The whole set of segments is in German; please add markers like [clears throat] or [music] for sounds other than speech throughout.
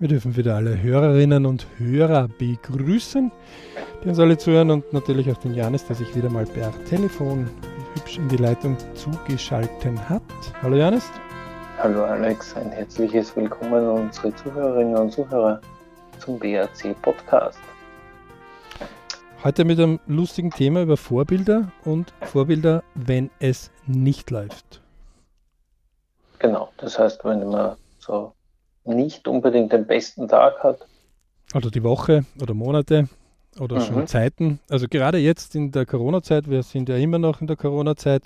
Wir dürfen wieder alle Hörerinnen und Hörer begrüßen, die uns alle zuhören und natürlich auch den Janis, der sich wieder mal per Telefon hübsch in die Leitung zugeschalten hat. Hallo Janis. Hallo Alex, ein herzliches Willkommen an unsere Zuhörerinnen und Zuhörer zum BRC Podcast. Heute mit einem lustigen Thema über Vorbilder und Vorbilder, wenn es nicht läuft. Genau, das heißt, wenn man so nicht unbedingt den besten Tag hat. Oder die Woche oder Monate oder mhm. schon Zeiten. Also gerade jetzt in der Corona-Zeit, wir sind ja immer noch in der Corona-Zeit,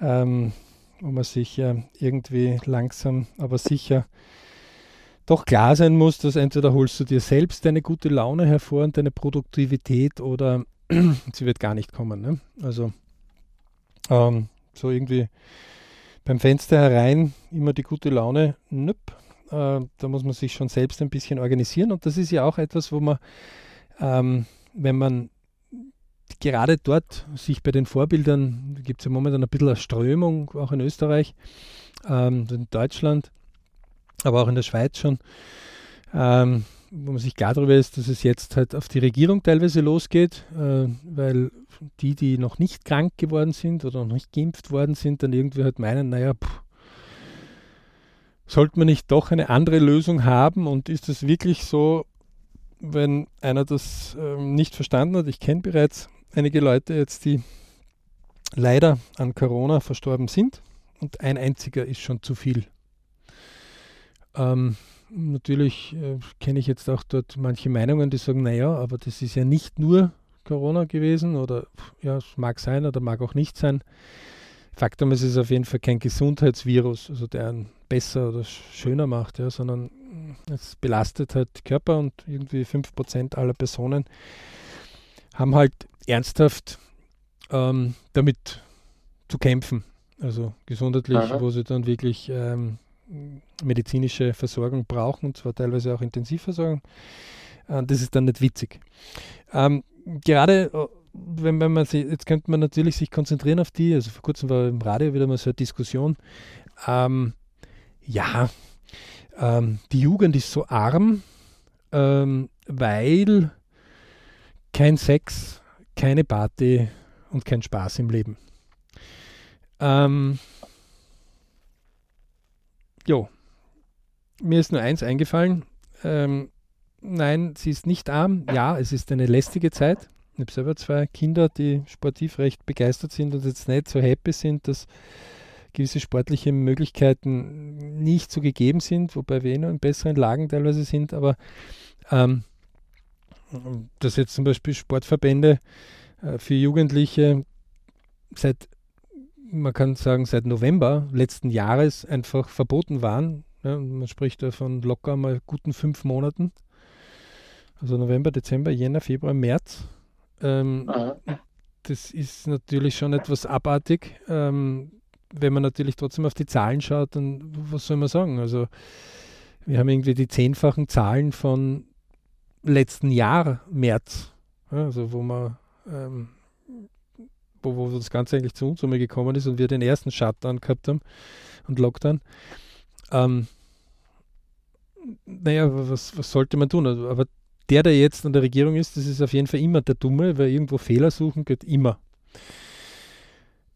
ähm, wo man sich ja irgendwie langsam, aber sicher doch klar sein muss, dass entweder holst du dir selbst deine gute Laune hervor und deine Produktivität oder [clears throat] sie wird gar nicht kommen. Ne? Also ähm, so irgendwie beim Fenster herein immer die gute Laune, nüpp, äh, da muss man sich schon selbst ein bisschen organisieren. Und das ist ja auch etwas, wo man, ähm, wenn man gerade dort sich bei den Vorbildern, gibt es ja momentan ein bisschen eine Strömung, auch in Österreich, ähm, in Deutschland, aber auch in der Schweiz schon, ähm, wo man sich klar darüber ist, dass es jetzt halt auf die Regierung teilweise losgeht, äh, weil die, die noch nicht krank geworden sind oder noch nicht geimpft worden sind, dann irgendwie halt meinen, naja, pff, sollte man nicht doch eine andere Lösung haben? Und ist es wirklich so, wenn einer das ähm, nicht verstanden hat? Ich kenne bereits einige Leute jetzt, die leider an Corona verstorben sind und ein einziger ist schon zu viel. Ähm, natürlich äh, kenne ich jetzt auch dort manche Meinungen, die sagen, naja, aber das ist ja nicht nur Corona gewesen oder ja, es mag sein oder mag auch nicht sein. Faktum ist, es ist auf jeden Fall kein Gesundheitsvirus, also der einen besser oder schöner macht, ja, sondern es belastet halt Körper und irgendwie 5% aller Personen haben halt ernsthaft ähm, damit zu kämpfen. Also gesundheitlich, Aha. wo sie dann wirklich ähm, medizinische Versorgung brauchen, und zwar teilweise auch Intensivversorgung. Äh, das ist dann nicht witzig. Ähm, gerade äh, wenn, wenn man sich, jetzt könnte man natürlich sich konzentrieren auf die, also vor kurzem war im Radio wieder mal so eine Diskussion, ähm, ja, ähm, die Jugend ist so arm, ähm, weil kein Sex, keine Party und kein Spaß im Leben. Ähm, jo, mir ist nur eins eingefallen. Ähm, nein, sie ist nicht arm. Ja, es ist eine lästige Zeit. Ich habe selber zwei Kinder, die sportiv recht begeistert sind und jetzt nicht so happy sind, dass gewisse sportliche Möglichkeiten nicht so gegeben sind, wobei wir eh noch in besseren Lagen teilweise sind, aber ähm, dass jetzt zum Beispiel Sportverbände äh, für Jugendliche seit, man kann sagen, seit November letzten Jahres einfach verboten waren. Ja, man spricht da von locker mal guten fünf Monaten. Also November, Dezember, Jänner, Februar, März. Ähm, das ist natürlich schon etwas abartig. Ähm, wenn man natürlich trotzdem auf die Zahlen schaut, dann was soll man sagen? Also wir haben irgendwie die zehnfachen Zahlen von letzten Jahr März, also wo man ähm, wo, wo das Ganze eigentlich zu uns gekommen ist und wir den ersten Shutdown gehabt haben und Lockdown. Ähm, naja, was, was sollte man tun? Also, aber der, der jetzt an der Regierung ist, das ist auf jeden Fall immer der Dumme, weil irgendwo Fehler suchen geht immer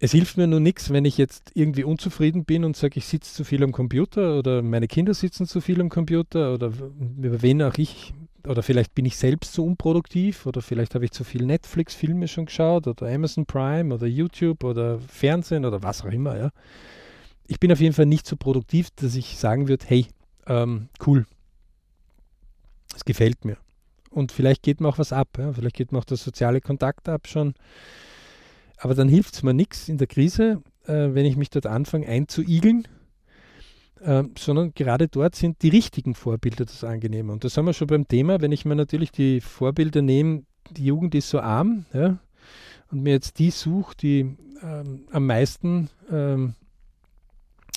es hilft mir nur nichts, wenn ich jetzt irgendwie unzufrieden bin und sage, ich sitze zu viel am Computer oder meine Kinder sitzen zu viel am Computer oder über wen auch ich, oder vielleicht bin ich selbst zu unproduktiv oder vielleicht habe ich zu viel Netflix-Filme schon geschaut oder Amazon Prime oder YouTube oder Fernsehen oder was auch immer. Ja. Ich bin auf jeden Fall nicht so produktiv, dass ich sagen würde, hey, ähm, cool, es gefällt mir. Und vielleicht geht mir auch was ab, ja. vielleicht geht mir auch der soziale Kontakt ab schon aber dann hilft es mir nichts in der Krise, äh, wenn ich mich dort anfange einzuigeln, äh, sondern gerade dort sind die richtigen Vorbilder das Angenehme. Und das haben wir schon beim Thema, wenn ich mir natürlich die Vorbilder nehme, die Jugend ist so arm, ja, und mir jetzt die suche, die ähm, am meisten ähm,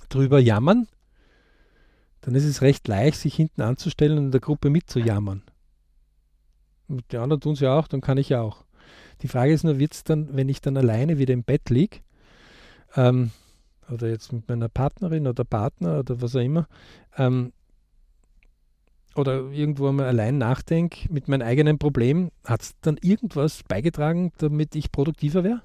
drüber jammern, dann ist es recht leicht, sich hinten anzustellen und in der Gruppe mitzujammern. Die anderen tun es ja auch, dann kann ich ja auch. Die Frage ist nur, wird es dann, wenn ich dann alleine wieder im Bett liege, ähm, oder jetzt mit meiner Partnerin oder Partner oder was auch immer, ähm, oder irgendwo einmal allein nachdenke mit meinem eigenen Problem, hat es dann irgendwas beigetragen, damit ich produktiver wäre?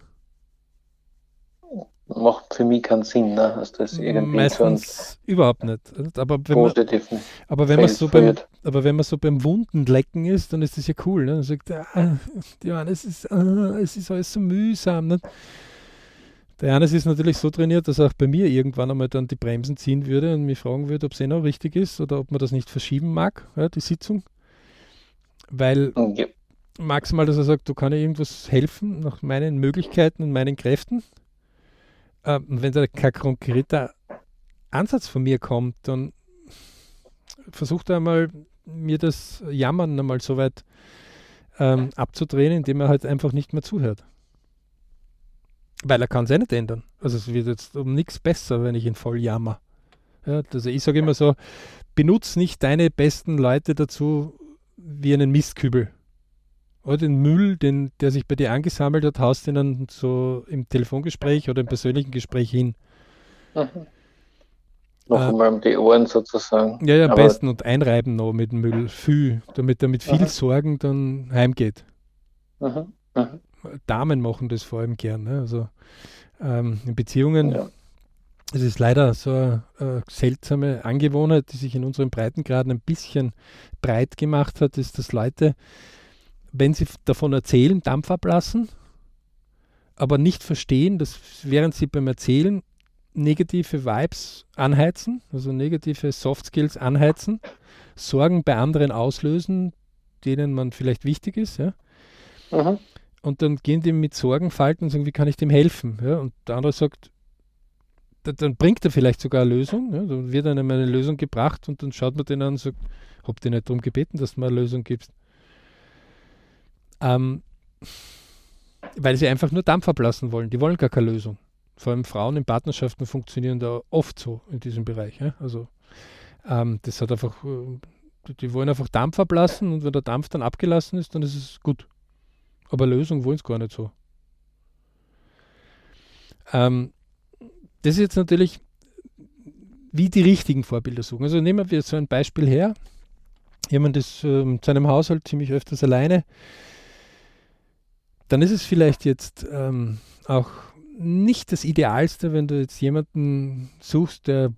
Macht für mich keinen Sinn, ne? dass das irgendwie Meistens überhaupt nicht. Aber wenn man, aber wenn man so beim, aber wenn man so beim Wundenlecken ist, dann ist das ja cool. Ne? Dann sagt, ah, Johannes, es ist, ah, es ist alles so mühsam. Ne? Der Johannes ist natürlich so trainiert, dass er auch bei mir irgendwann einmal dann die Bremsen ziehen würde und mich fragen würde, ob es eh noch richtig ist oder ob man das nicht verschieben mag, ja, die Sitzung. Weil ja. maximal, dass er sagt, du kannst irgendwas helfen nach meinen Möglichkeiten und meinen Kräften äh, wenn da kein konkreter Ansatz von mir kommt, dann versucht er einmal, mir das Jammern einmal so weit ähm, abzudrehen, indem er halt einfach nicht mehr zuhört. Weil er kann es eh nicht ändern. Also es wird jetzt um nichts besser, wenn ich ihn voll jammer. Ja, also ich sage immer so, benutze nicht deine besten Leute dazu wie einen Mistkübel. Oder den Müll, den, der sich bei dir angesammelt hat, haust du dann so im Telefongespräch oder im persönlichen Gespräch hin. Mhm. Noch äh, einmal um die Ohren sozusagen. Ja, ja, am besten und einreiben noch mit dem Müll. Viel, damit er mit viel mhm. Sorgen dann heimgeht. Mhm. Mhm. Damen machen das vor allem gern. Ne? Also ähm, in Beziehungen. Ja. Es ist leider so eine, eine, seltsame Angewohnheit, die sich in unseren Breitengraden ein bisschen breit gemacht hat, ist, dass Leute wenn sie davon erzählen, Dampf ablassen, aber nicht verstehen, dass während sie beim Erzählen negative Vibes anheizen, also negative Soft Skills anheizen, Sorgen bei anderen auslösen, denen man vielleicht wichtig ist, ja. Mhm. Und dann gehen die mit Sorgenfalten und sagen, wie kann ich dem helfen? Ja? Und der andere sagt, dann bringt er vielleicht sogar eine Lösung, ja? dann wird einem eine Lösung gebracht und dann schaut man den an und sagt, hab dir nicht darum gebeten, dass du mir eine Lösung gibst. Ähm, weil sie einfach nur Dampf ablassen wollen. Die wollen gar keine Lösung. Vor allem Frauen in Partnerschaften funktionieren da oft so in diesem Bereich. Ja? Also ähm, das hat einfach, äh, die wollen einfach Dampf ablassen und wenn der Dampf dann abgelassen ist, dann ist es gut. Aber Lösung wollen sie gar nicht so. Ähm, das ist jetzt natürlich, wie die richtigen Vorbilder suchen. Also nehmen wir so ein Beispiel her. Jemand ist äh, in seinem Haushalt ziemlich öfters alleine dann ist es vielleicht jetzt ähm, auch nicht das Idealste, wenn du jetzt jemanden suchst, der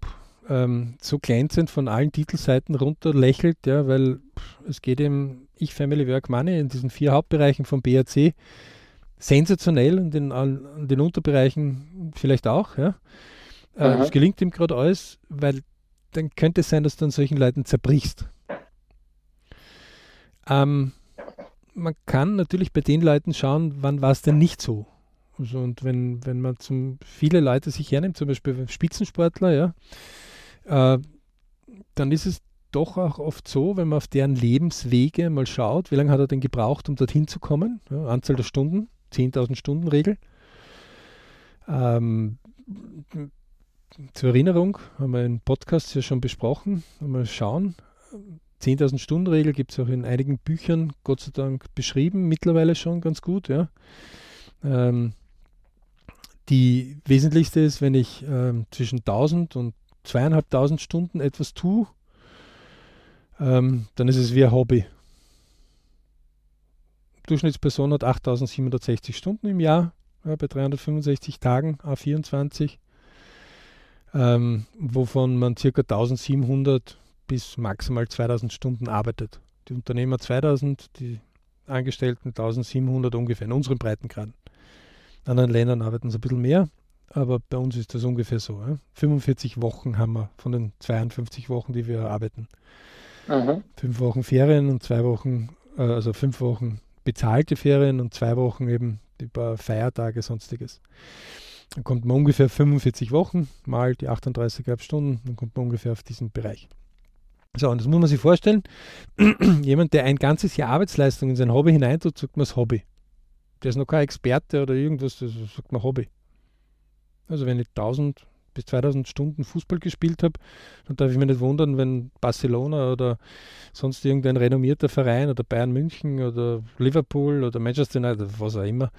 ähm, so glänzend von allen Titelseiten runter lächelt, ja, weil es geht im Ich, Family, Work, Money in diesen vier Hauptbereichen vom BAC sensationell und in, an den Unterbereichen vielleicht auch. Ja. Äh, es gelingt ihm gerade alles, weil dann könnte es sein, dass du an solchen Leuten zerbrichst. Ähm, man kann natürlich bei den Leuten schauen, wann war es denn nicht so. Also und wenn, wenn man zum, viele Leute sich hernimmt, zum Beispiel Spitzensportler, ja, äh, dann ist es doch auch oft so, wenn man auf deren Lebenswege mal schaut, wie lange hat er denn gebraucht, um dorthin zu kommen? Ja, Anzahl der Stunden, 10.000 Stunden Regel. Ähm, zur Erinnerung haben wir einen Podcast ja schon besprochen. Mal schauen. 10.000 Stunden Regel gibt es auch in einigen Büchern, Gott sei Dank, beschrieben, mittlerweile schon ganz gut. Ja. Ähm, die wesentlichste ist, wenn ich ähm, zwischen 1000 und 2500 Stunden etwas tue, ähm, dann ist es wie ein Hobby. Durchschnittsperson hat 8760 Stunden im Jahr, ja, bei 365 Tagen, A24, ähm, wovon man ca. 1700 bis maximal 2000 Stunden arbeitet. Die Unternehmer 2000, die Angestellten 1700 ungefähr in unseren Breitengraden. In anderen Ländern arbeiten sie ein bisschen mehr, aber bei uns ist das ungefähr so. Ja? 45 Wochen haben wir von den 52 Wochen, die wir arbeiten. Mhm. Fünf Wochen Ferien und zwei Wochen, äh, also fünf Wochen bezahlte Ferien und zwei Wochen eben über Feiertage, sonstiges. Dann kommt man ungefähr 45 Wochen mal die 38,5 Stunden, dann kommt man ungefähr auf diesen Bereich. So, und das muss man sich vorstellen. [clears throat] Jemand, der ein ganzes Jahr Arbeitsleistung in sein Hobby hineintut, sagt man das Hobby. Der ist noch kein Experte oder irgendwas, das sagt man Hobby. Also wenn ich 1000 bis 2000 Stunden Fußball gespielt habe, dann darf ich mich nicht wundern, wenn Barcelona oder sonst irgendein renommierter Verein oder Bayern München oder Liverpool oder Manchester United, was auch immer,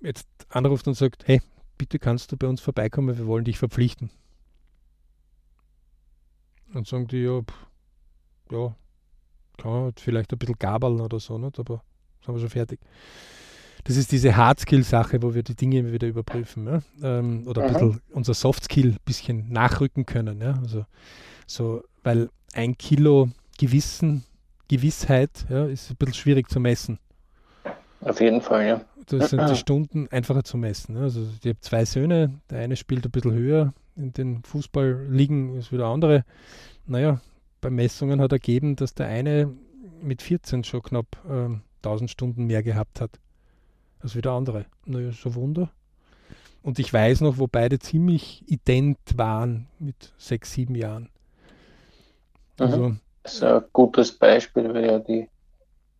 jetzt anruft und sagt, hey, bitte kannst du bei uns vorbeikommen, wir wollen dich verpflichten. Dann sagen die, ja, pff, ja, kann man vielleicht ein bisschen gabeln oder so, nicht? aber sind wir schon fertig. Das ist diese Hard-Skill-Sache, wo wir die Dinge immer wieder überprüfen. Ja? Ähm, oder ein bisschen unser Soft-Skill ein bisschen nachrücken können. Ja? Also, so, weil ein Kilo Gewissen, Gewissheit ja, ist ein bisschen schwierig zu messen. Auf jeden Fall, ja. Das sind die [clears throat] Stunden einfacher zu messen. Also ich habe zwei Söhne, der eine spielt ein bisschen höher in den Fußballligen, ist wieder andere. Naja, bei Messungen hat ergeben, dass der eine mit 14 schon knapp ähm, 1000 Stunden mehr gehabt hat als wie der andere. Naja, so Wunder. Und ich weiß noch, wo beide ziemlich ident waren mit sechs, sieben Jahren. Mhm. Also, das ist ein gutes Beispiel, weil ja die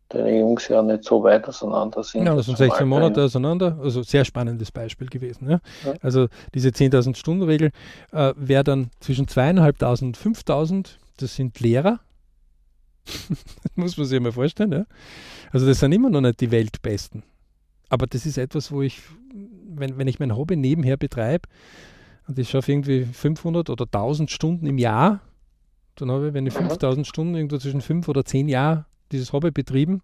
deine Jungs ja nicht so weit auseinander sind. Ja, das sind 16 Monate auseinander. Also sehr spannendes Beispiel gewesen. Ja? ja. Also diese 10.000 Stunden Regel äh, wäre dann zwischen 2.500 und 5.000. Das sind Lehrer. [laughs] das muss man sich mal vorstellen. Ja? Also das sind immer noch nicht die Weltbesten. Aber das ist etwas, wo ich, wenn, wenn ich mein Hobby nebenher betreibe und ich schaffe irgendwie 500 oder 1000 Stunden im Jahr, dann habe ich, wenn ich 5000 Stunden irgendwo zwischen 5 oder 10 Jahren dieses Hobby betrieben,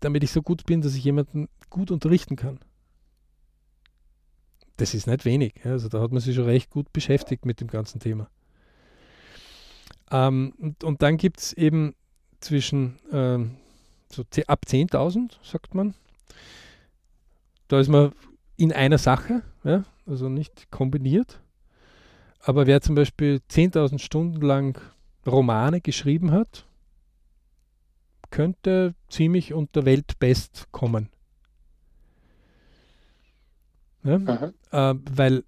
damit ich so gut bin, dass ich jemanden gut unterrichten kann. Das ist nicht wenig. Also da hat man sich schon recht gut beschäftigt mit dem ganzen Thema. Ähm, und, und, dann gibt es eben zwischen ähm, so ab 10.000, sagt man. Da ist man in einer Sache, ja, also nicht kombiniert. Aber wer zum Beispiel 10.000 Stunden lang Romane geschrieben hat, könnte ziemlich unter Weltbest kommen. Ja? Äh, weil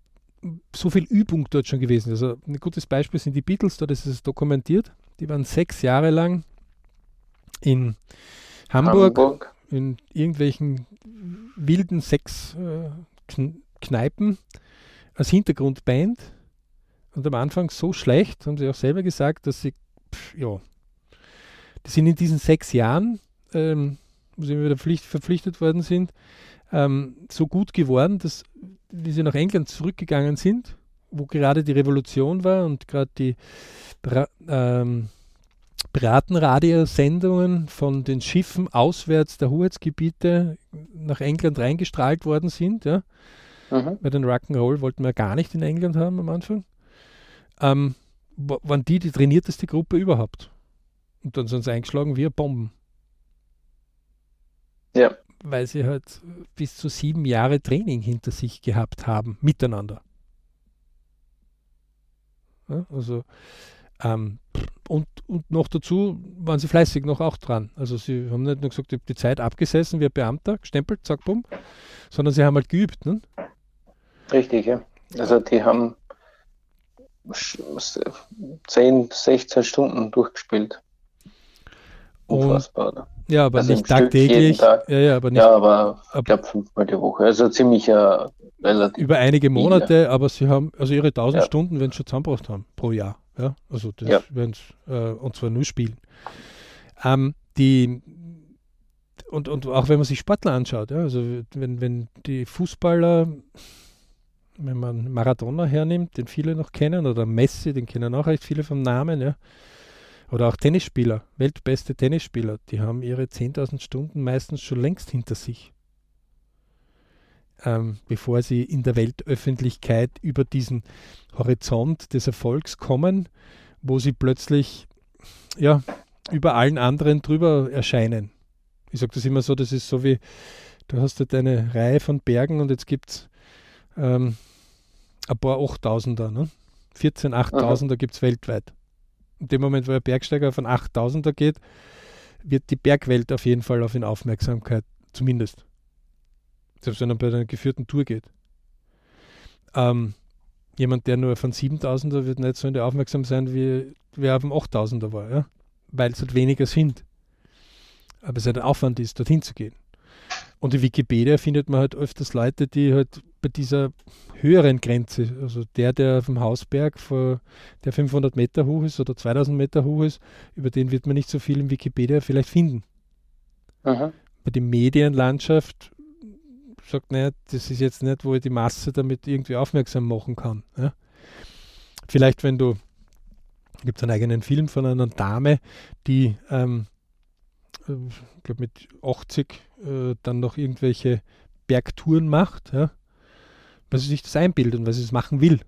so viel Übung dort schon gewesen ist. Also ein gutes Beispiel sind die Beatles, dort ist es dokumentiert. Die waren sechs Jahre lang in Hamburg, Hamburg. in irgendwelchen wilden Sex-Kneipen äh, als Hintergrundband. Und am Anfang so schlecht, haben sie auch selber gesagt, dass sie, pff, ja, die sind in diesen sechs Jahren, ähm, wo sie wieder Pflicht, verpflichtet worden sind, ähm, so gut geworden, dass, wie sie nach England zurückgegangen sind, wo gerade die Revolution war und gerade die ähm, Piratenradiosendungen von den Schiffen auswärts der Hoheitsgebiete nach England reingestrahlt worden sind. Ja. Mhm. Bei den Rock'n'Roll wollten wir gar nicht in England haben am Anfang. Ähm, waren die die trainierteste Gruppe überhaupt. Und dann sind sie eingeschlagen wie Bomben. Ja. Weil sie halt bis zu sieben Jahre Training hinter sich gehabt haben, miteinander. Ja, also ähm, und, und noch dazu waren sie fleißig noch auch dran. Also sie haben nicht nur gesagt, ich habe die Zeit abgesessen wie ein Beamter, gestempelt, zack, bumm, sondern sie haben halt geübt. Ne? Richtig, ja. Also die haben 10, 16 Stunden durchgespielt. Unfassbar. Und, ja, aber also nicht tagtäglich. Tag. Ja, ja, aber nicht. Ja, aber ich glaube fünfmal die Woche. Also ziemlich äh, relativ. Über einige Monate, viele. aber sie haben, also ihre 1000 ja. Stunden, wenn sie schon zusammengebracht haben, pro Jahr. Ja, also das ja. werden äh, und zwar nur spielen. Ähm, die und, und auch wenn man sich Sportler anschaut, ja, also wenn, wenn die Fußballer, wenn man Maradona hernimmt, den viele noch kennen, oder Messi, den kennen auch recht viele vom Namen, ja, oder auch Tennisspieler, weltbeste Tennisspieler, die haben ihre 10.000 Stunden meistens schon längst hinter sich ähm, bevor sie in der Weltöffentlichkeit über diesen Horizont des Erfolgs kommen, wo sie plötzlich ja, über allen anderen drüber erscheinen. Ich sage das immer so, das ist so wie, du hast halt eine Reihe von Bergen und jetzt gibt es ähm, ein paar 8000er, ne? 14 8000er gibt es weltweit. In dem Moment, wo ein Bergsteiger von 8000er geht, wird die Bergwelt auf jeden Fall auf ihn Aufmerksamkeit, zumindest. Selbst wenn er bei einer geführten Tour geht. Ähm, jemand, der nur von 7000er wird nicht so in der Aufmerksam sein, wie wer auf dem 8000er war, ja? weil es halt weniger sind. Aber es halt ein Aufwand ist, dorthin zu gehen. Und in Wikipedia findet man halt öfters Leute, die halt bei dieser höheren Grenze, also der, der auf dem Hausberg, vor, der 500 Meter hoch ist oder 2000 Meter hoch ist, über den wird man nicht so viel in Wikipedia vielleicht finden. Aha. Bei der Medienlandschaft sagt, naja, das ist jetzt nicht, wo ich die Masse damit irgendwie aufmerksam machen kann. Ja? Vielleicht, wenn du Gibt es einen eigenen Film von einer Dame, die, ähm, ich äh, glaube, mit 80 äh, dann noch irgendwelche Bergtouren macht, ja, weil sie sich das einbildet und weil sie es machen will.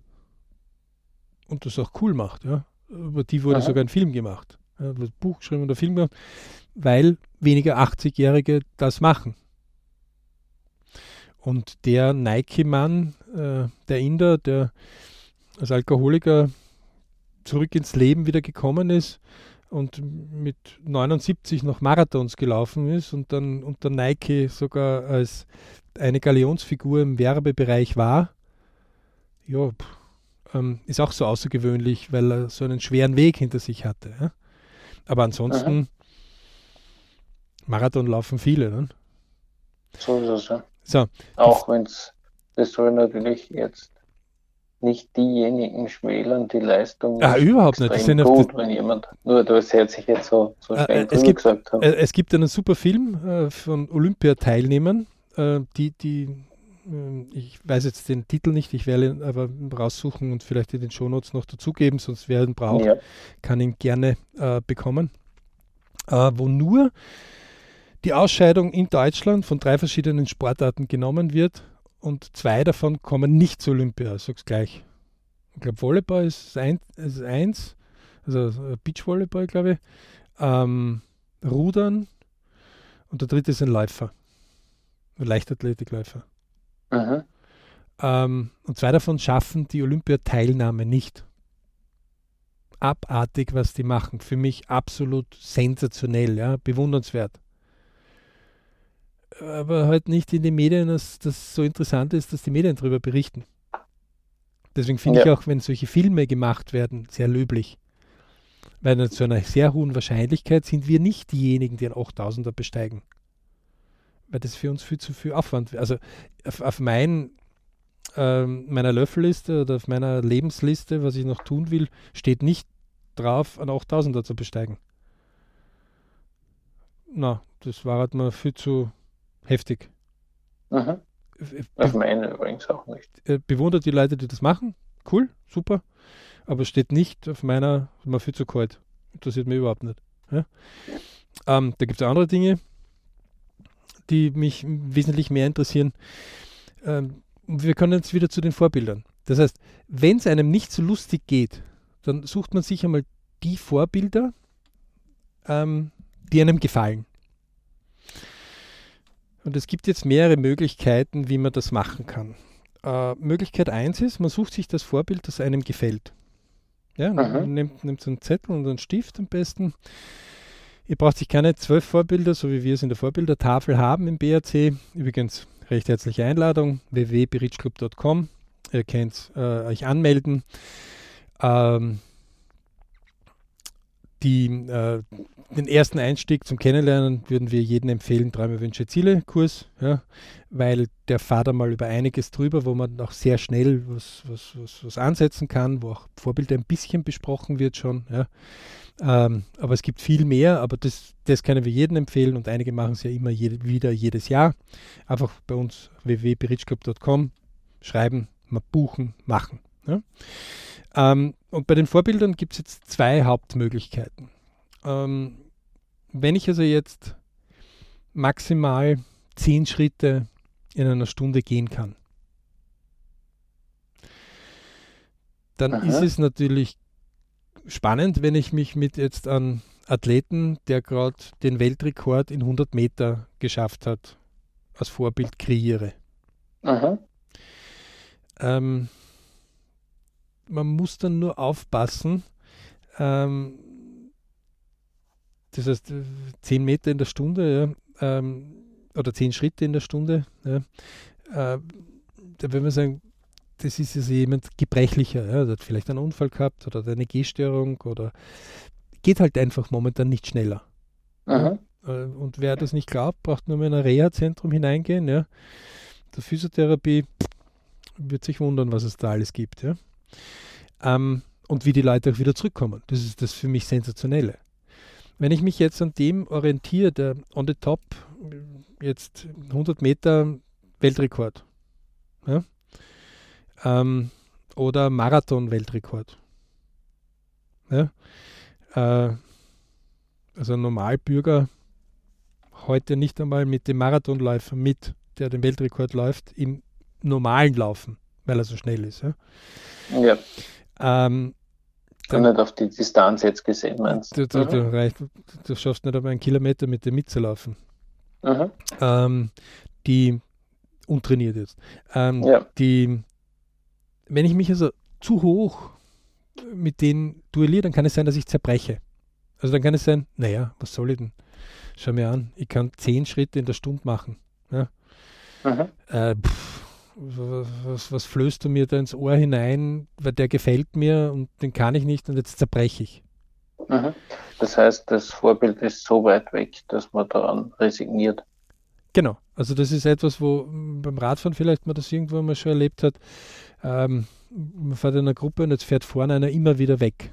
Und das auch cool macht. Ja. Über die wurde Aha. sogar ein Film gemacht. Ja, das Buch geschrieben und ein Film gemacht, weil weniger 80-Jährige das machen. Und der Nike-Mann, äh, der Inder, der als Alkoholiker zurück ins Leben wieder gekommen ist und mit 79 noch Marathons gelaufen ist und dann unter Nike sogar als eine Galionsfigur im Werbebereich war, ja, ähm, ist auch so außergewöhnlich, weil er so einen schweren Weg hinter sich hatte. Ja? Aber ansonsten, Aha. Marathon laufen viele. Ne? So ist es, ja. So. Auch wenn es, das soll natürlich jetzt nicht diejenigen schmälern, die Leistung ah, überhaupt nicht. Das sind gut, wenn jemand nur das hört sich jetzt so, so schnell es gibt, gesagt haben. Äh, es gibt einen super Film äh, von Olympiateilnehmern, äh, die, die äh, ich weiß jetzt den Titel nicht, ich werde ihn aber raussuchen und vielleicht in den Shownotes noch dazugeben, sonst wer ihn braucht, ja. kann ihn gerne äh, bekommen. wo nur die Ausscheidung in Deutschland von drei verschiedenen Sportarten genommen wird und zwei davon kommen nicht zu Olympia, ich sag's gleich. Ich glaube, Volleyball ist, ein, ist eins, also äh, Beachvolleyball, glaube ich. Ähm, Rudern und der dritte ist ein Läufer. Leichtathletikläufer. Ähm, und zwei davon schaffen die Olympiateilnahme nicht. Abartig, was die machen. Für mich absolut sensationell, ja, bewundernswert aber halt nicht in den Medien, dass das so interessant ist, dass die Medien darüber berichten. Deswegen finde ja. ich auch, wenn solche Filme gemacht werden, sehr löblich. Weil zu einer sehr hohen Wahrscheinlichkeit sind wir nicht diejenigen, die ein 8000er besteigen. Weil das für uns viel zu viel Aufwand wäre. Also auf, auf mein, äh, meiner Löffelliste oder auf meiner Lebensliste, was ich noch tun will, steht nicht drauf, ein 8000er zu besteigen. Na, das war halt mal viel zu heftig. Aha. Auf meine übrigens auch nicht. Äh, bewundert die Leute, die das machen. Cool, super. Aber steht nicht auf meiner, mal viel zu kalt. Interessiert mich überhaupt nicht. Ja? Ähm, da gibt es andere Dinge, die mich wesentlich mehr interessieren. Ähm, wir kommen jetzt wieder zu den Vorbildern. Das heißt, wenn es einem nicht so lustig geht, dann sucht man sich einmal die Vorbilder, ähm, die einem gefallen. Und es gibt jetzt mehrere Möglichkeiten, wie man das machen kann. Äh, Möglichkeit 1 ist, man sucht sich das Vorbild, das einem gefällt. Ja, man nimmt, nimmt so einen Zettel und einen Stift am besten. Ihr braucht sich keine zwölf Vorbilder, so wie wir es in der Vorbildertafel haben im BRC. Übrigens, recht herzliche Einladung, www.berichclub.com. Ihr könnt äh, euch anmelden. Ähm, die, äh, den ersten Einstieg zum Kennenlernen würden wir jedem empfehlen, Träume, Wünsche, Ziele Kurs, ja, weil der fahrt einmal über einiges drüber, wo man auch sehr schnell was, was, was, was ansetzen kann, wo auch Vorbilder ein bisschen besprochen wird schon. Ja. Ähm, aber es gibt viel mehr, aber das, das können wir jedem empfehlen und einige machen es ja immer jede, wieder jedes Jahr. Einfach bei uns www.berichclub.com schreiben, buchen, machen. Ja. Ähm, und bei den Vorbildern gibt es jetzt zwei Hauptmöglichkeiten. Ähm, wenn ich also jetzt maximal zehn Schritte in einer Stunde gehen kann, dann Aha. ist es natürlich spannend, wenn ich mich mit jetzt an Athleten, der gerade den Weltrekord in 100 Meter geschafft hat, als Vorbild kreiere. Ähm, man muss dann nur aufpassen. Ähm, das heißt, 10 Meter in der Stunde ja, ähm, oder 10 Schritte in der Stunde. Ja, äh, da würde man sagen, das ist also jemand gebrechlicher. Ja, der hat vielleicht einen Unfall gehabt oder eine Gehstörung oder geht halt einfach momentan nicht schneller. Äh, und wer das nicht glaubt, braucht nur mal in ein Reha-Zentrum hineingehen. Ja. Der Physiotherapie wird sich wundern, was es da alles gibt. Ja. Ähm, und wie die Leute auch wieder zurückkommen. Das ist das für mich Sensationelle. Wenn ich mich jetzt an dem orientiere, der on the top, jetzt 100 Meter Weltrekord ja? ähm, oder Marathon-Weltrekord. Ja? Äh, also ein Normalbürger heute nicht einmal mit dem Marathonläufer mit, der den Weltrekord läuft, im normalen Laufen, weil er so schnell ist. Ja. ja. Ähm, dann, nicht auf die Distanz jetzt gesehen, meinst du? Du, du, mhm. reicht, du schaffst nicht einmal einen Kilometer mit dem mitzulaufen. Mhm. Ähm, die untrainiert jetzt. Ähm, ja. Die, wenn ich mich also zu hoch mit denen duelliere, dann kann es sein, dass ich zerbreche. Also dann kann es sein, naja, was soll ich denn? Schau mir an, ich kann zehn Schritte in der Stunde machen. Ja? Mhm. Äh, pff, was, was flößt du mir da ins Ohr hinein, weil der gefällt mir und den kann ich nicht und jetzt zerbreche ich. Mhm. Das heißt, das Vorbild ist so weit weg, dass man daran resigniert. Genau, also das ist etwas, wo beim Radfahren vielleicht man das irgendwo mal schon erlebt hat. Ähm, man fährt in einer Gruppe und jetzt fährt vorne einer immer wieder weg,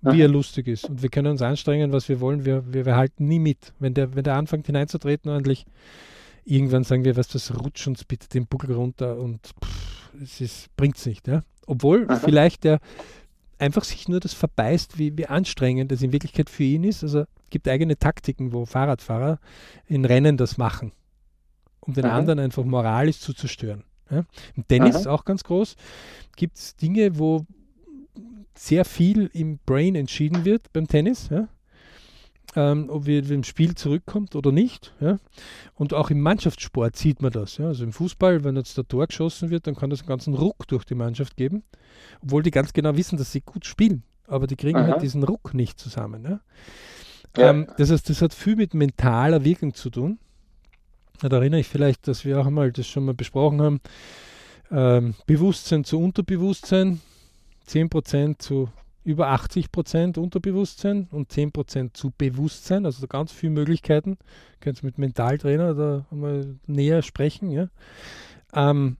wie er lustig ist. Und wir können uns anstrengen, was wir wollen, wir, wir, wir halten nie mit. Wenn der, wenn der anfängt hineinzutreten ordentlich, irgendwann sagen wir, was das rutscht uns bitte den Buckel runter und pff, es bringt es nicht. Ja? Obwohl Aha. vielleicht der einfach sich nur das verbeißt, wie, wie anstrengend das in Wirklichkeit für ihn ist. Also gibt eigene Taktiken, wo Fahrradfahrer in Rennen das machen, um den Aha. anderen einfach moralisch zu zerstören. Ja? Im Tennis Aha. auch ganz groß gibt es Dinge, wo sehr viel im Brain entschieden wird beim Tennis. Ja? Ähm, ob wir im Spiel zurückkommt oder nicht. Ja? Und auch im Mannschaftssport sieht man das. Ja? Also im Fußball, wenn jetzt der Tor geschossen wird, dann kann das einen ganzen Ruck durch die Mannschaft geben, obwohl die ganz genau wissen, dass sie gut spielen. Aber die kriegen halt Aha. halt diesen Ruck nicht zusammen. Ja? Ja. Ähm, das heißt, das hat viel mit mentaler Wirkung zu tun. Da erinnere ich vielleicht, dass wir auch einmal das schon mal besprochen haben. Ähm, Bewusstsein zu Unterbewusstsein, 10% zu über 80 Prozent Unterbewusstsein und 10 Prozent zu Bewusstsein, also ganz viele Möglichkeiten. Könnt ihr mit Mentaltrainer da mal näher sprechen. Ja? Ähm,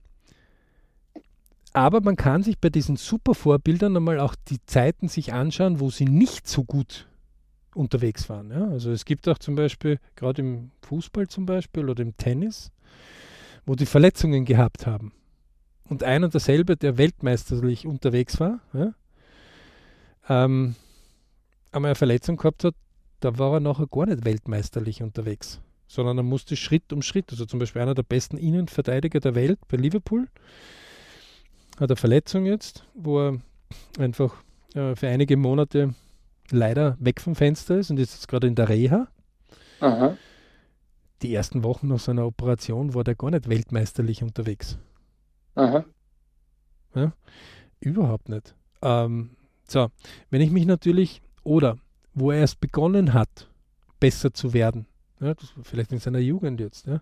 aber man kann sich bei diesen super Vorbildern einmal auch die Zeiten sich anschauen, wo sie nicht so gut unterwegs waren. Ja? Also es gibt auch zum Beispiel, gerade im Fußball zum Beispiel oder im Tennis, wo die Verletzungen gehabt haben. Und ein und derselbe, der weltmeisterlich unterwegs war, ja? Ähm, einmal eine Verletzung gehabt hat, da war er nachher gar nicht weltmeisterlich unterwegs, sondern er musste Schritt um Schritt, also zum Beispiel einer der besten Innenverteidiger der Welt bei Liverpool, hat eine Verletzung jetzt, wo er einfach äh, für einige Monate leider weg vom Fenster ist und ist jetzt gerade in der Reha. Aha. Die ersten Wochen nach seiner Operation war der gar nicht weltmeisterlich unterwegs. Aha. Ja, überhaupt nicht. Ähm, so, wenn ich mich natürlich, oder wo er erst begonnen hat, besser zu werden, ja, vielleicht in seiner Jugend jetzt, ja,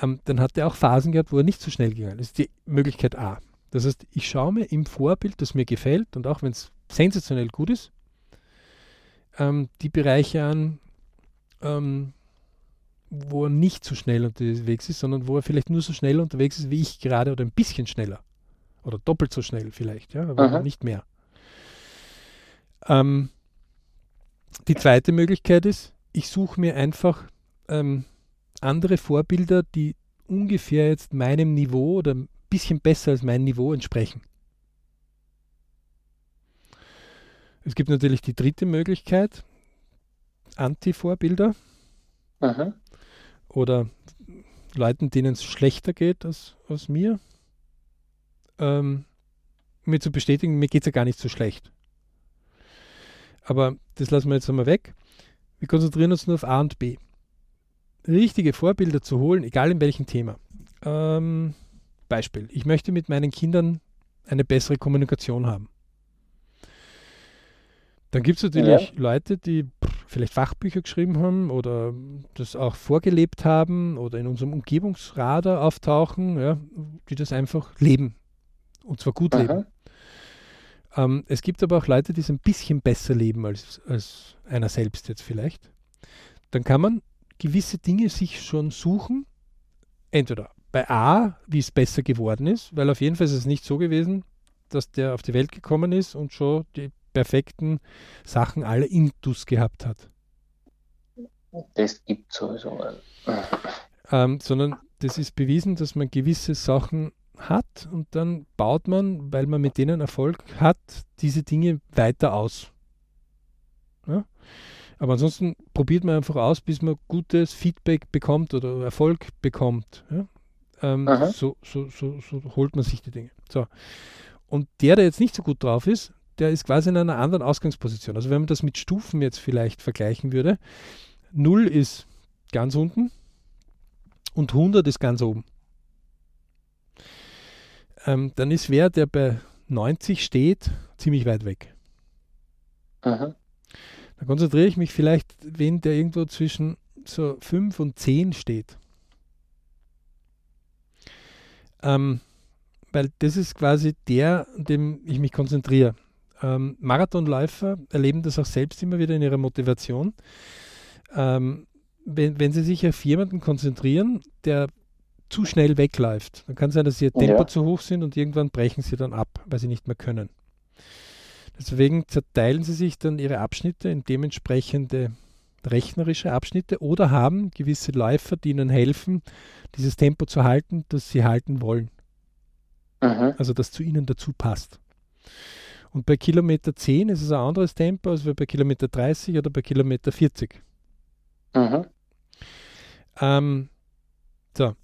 ähm, dann hat er auch Phasen gehabt, wo er nicht so schnell gegangen ist. Das ist die Möglichkeit A. Das heißt, ich schaue mir im Vorbild, das mir gefällt und auch wenn es sensationell gut ist, ähm, die Bereiche an, ähm, wo er nicht so schnell unterwegs ist, sondern wo er vielleicht nur so schnell unterwegs ist wie ich gerade oder ein bisschen schneller. Oder doppelt so schnell vielleicht, ja, aber Aha. nicht mehr. Ähm, die zweite Möglichkeit ist, ich suche mir einfach ähm, andere Vorbilder, die ungefähr jetzt meinem Niveau oder ein bisschen besser als mein Niveau entsprechen. Es gibt natürlich die dritte Möglichkeit, Anti-Vorbilder oder Leuten, denen es schlechter geht als, als mir, ähm, mir zu bestätigen, mir geht es ja gar nicht so schlecht. Aber das lassen wir jetzt einmal weg. Wir konzentrieren uns nur auf A und B. Richtige Vorbilder zu holen, egal in welchem Thema. Ähm, Beispiel. Ich möchte mit meinen Kindern eine bessere Kommunikation haben. Dann gibt es natürlich ja. Leute, die vielleicht Fachbücher geschrieben haben oder das auch vorgelebt haben oder in unserem Umgebungsradar auftauchen, ja, die das einfach leben. Und zwar gut Aha. leben. Ähm, es gibt aber auch Leute, die es ein bisschen besser leben als, als einer selbst jetzt vielleicht. Dann kann man gewisse Dinge sich schon suchen. Entweder bei A, wie es besser geworden ist, weil auf jeden Fall ist es nicht so gewesen, dass der auf die Welt gekommen ist und schon die perfekten Sachen alle intus gehabt hat. Das gibt sowieso. Ähm, sondern das ist bewiesen, dass man gewisse Sachen hat und dann baut man, weil man mit denen Erfolg hat, diese Dinge weiter aus. Aber ansonsten probiert man einfach aus, bis man gutes Feedback bekommt oder Erfolg bekommt. Ja? Ähm, so, so, so, so, holt man sich die Dinge. So. Und der, der jetzt nicht so gut drauf ist, der ist quasi in einer anderen Ausgangsposition. Also wenn man das mit Stufen jetzt vielleicht vergleichen würde, 0 ist ganz unten und 100 ist ganz oben. Ähm, dann ist wer, der bei 90 steht, ziemlich weit weg. Aha. Da konzentriere ich mich vielleicht, wenn der irgendwo zwischen so 5 und 10 steht. Ähm, weil das ist quasi der, an dem ich mich konzentriere. Ähm, Marathonläufer erleben das auch selbst immer wieder in ihrer Motivation. Ähm, wenn, wenn sie sich auf jemanden konzentrieren, der zu schnell wegläuft, dann kann es sein, dass ihr Tempo ja. zu hoch sind und irgendwann brechen sie dann ab, weil sie nicht mehr können. Deswegen zerteilen sie sich dann ihre Abschnitte in dementsprechende rechnerische Abschnitte oder haben gewisse Läufer, die ihnen helfen, dieses Tempo zu halten, das sie halten wollen. Mhm. Also das zu ihnen dazu passt. Und bei Kilometer 10 ist es ein anderes Tempo als bei Kilometer 30 oder bei Kilometer 40. Mhm. Ähm, so.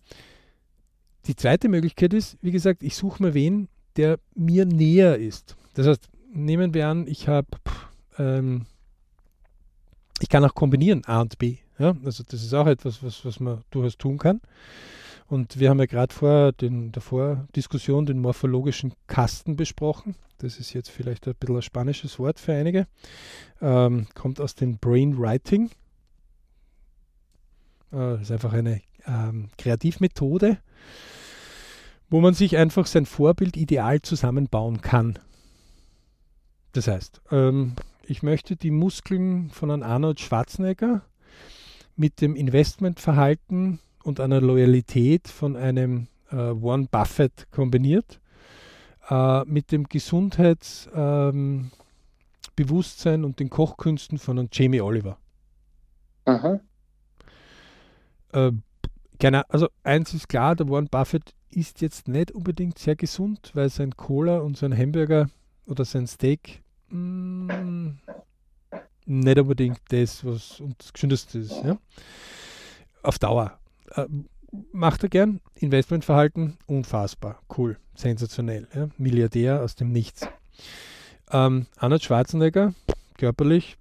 Die zweite Möglichkeit ist, wie gesagt, ich suche mir wen, der mir näher ist. Das heißt, nehmen wir an, ich habe, ähm, ich kann auch kombinieren A und B. Ja? Also das ist auch etwas, was, was man durchaus tun kann. Und wir haben ja gerade vor den, der Vordiskussion den morphologischen Kasten besprochen. Das ist jetzt vielleicht ein bisschen ein spanisches Wort für einige. Ähm, kommt aus dem Brainwriting. Äh, das ist einfach eine ähm, Kreativmethode, wo man sich einfach sein Vorbild ideal zusammenbauen kann. Das heißt, ähm, ich möchte die Muskeln von einem Arnold Schwarzenegger mit dem Investmentverhalten und einer Loyalität von einem äh, Warren Buffett kombiniert, äh, mit dem Gesundheitsbewusstsein ähm, und den Kochkünsten von einem Jamie Oliver. Aha. Äh, keine, also eins ist klar, der Warren Buffett ist jetzt nicht unbedingt sehr gesund, weil sein Cola und sein Hamburger oder sein Steak mh, mm, nicht unbedingt das, was das Gesündeste ist. Ja? Auf Dauer äh, macht er gern. Investmentverhalten, unfassbar. Cool, sensationell. Ja? Milliardär aus dem Nichts. Ähm, Arnold Schwarzenegger, körperlich,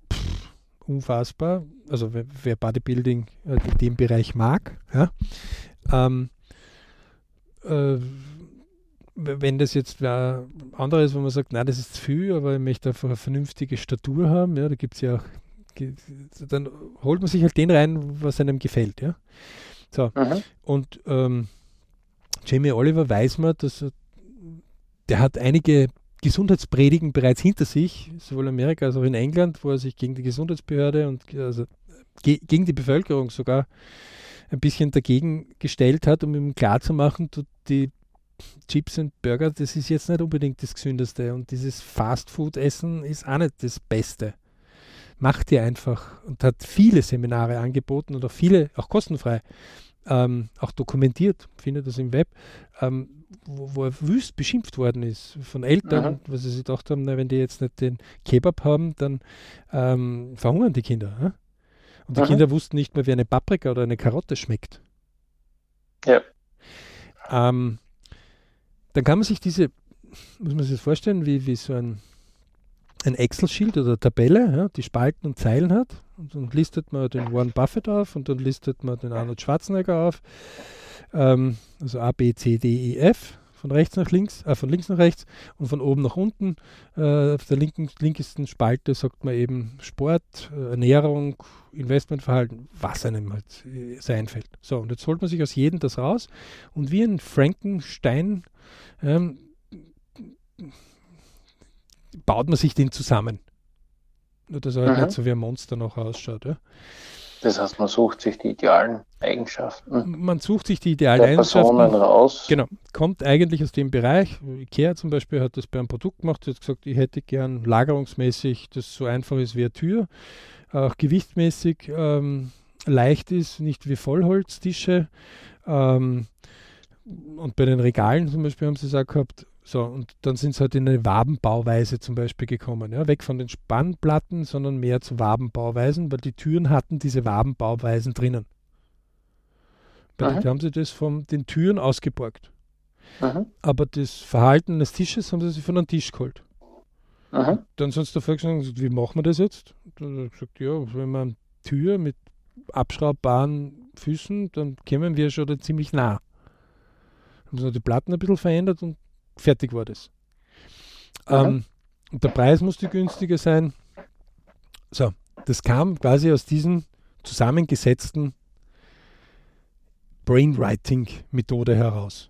unfassbar. Also wer, wer Bodybuilding äh, in dem Bereich mag, ja? ähm, äh, wenn das jetzt wer anderes, wo man sagt, nein, das ist zu viel, aber ich möchte einfach eine vernünftige Statur haben, ja, da gibt es ja auch, dann holt man sich halt den rein, was einem gefällt, ja. So. Mhm. Und ähm, Jamie Oliver weiß man, dass er, der hat einige Gesundheitspredigen bereits hinter sich, sowohl in Amerika als auch in England, wo er sich gegen die Gesundheitsbehörde und also ge gegen die Bevölkerung sogar ein bisschen dagegen gestellt hat, um ihm klarzumachen, die Chips und Burger, das ist jetzt nicht unbedingt das Gesündeste und dieses Fastfood-Essen ist auch nicht das Beste. Macht ihr einfach und hat viele Seminare angeboten auch viele, auch kostenfrei, ähm, auch dokumentiert, findet das im Web, ähm, wo, wo, er wüst beschimpft worden ist von Eltern, mhm. weil sie sich gedacht haben, na, wenn die jetzt nicht den Kebab haben, dann ähm, verhungern die Kinder. Ja? Und die mhm. Kinder wussten nicht mehr, wie eine Paprika oder eine Karotte schmeckt. Ja. Ähm, dann kann man sich diese, muss man sich das vorstellen, wie, wie so ein, ein Excel-Schild oder Tabelle, ja, die Spalten und Zeilen hat. Und dann listet man den Warren Buffett auf und dann listet man den Arnold Schwarzenegger auf. Ähm, also A, B, C, D, E, F von rechts nach links, äh, von links nach rechts und von oben nach unten. Äh, auf der linken, linkesten Spalte sagt man eben Sport, äh, Ernährung, Investmentverhalten, was einem halt äh, sein fällt. So, und jetzt holt man sich aus jedem das raus und wie ein Frankenstein ähm, baut man sich den zusammen. Nur dass er halt nicht so wie ein Monster noch ausschaut. Ja. Das heißt, man sucht sich die idealen Eigenschaften. Man sucht sich die idealen Eigenschaften. raus. Genau. Kommt eigentlich aus dem Bereich. IKEA zum Beispiel hat das bei einem Produkt gemacht. hat gesagt, ich hätte gern lagerungsmäßig, das so einfach ist wie eine Tür, auch gewichtmäßig ähm, leicht ist, nicht wie Vollholztische. Ähm, und bei den Regalen zum Beispiel haben sie es auch gehabt, So, und dann sind sie halt in eine Wabenbauweise zum Beispiel gekommen. Ja? Weg von den Spannplatten, sondern mehr zu Wabenbauweisen, weil die Türen hatten diese Wabenbauweisen drinnen. Bei denen haben sie das von den Türen ausgeborgt. Aha. Aber das Verhalten des Tisches haben sie sich von einem Tisch geholt. Aha. Dann sind sie davor gesagt, wie machen wir das jetzt? Dann hat er gesagt, ja, wenn man Tür mit abschraubbaren Füßen, dann kämen wir schon da ziemlich nah. Haben sie die Platten ein bisschen verändert und fertig war das. Ähm, und der Preis musste günstiger sein. So, das kam quasi aus diesen zusammengesetzten Brainwriting-Methode heraus.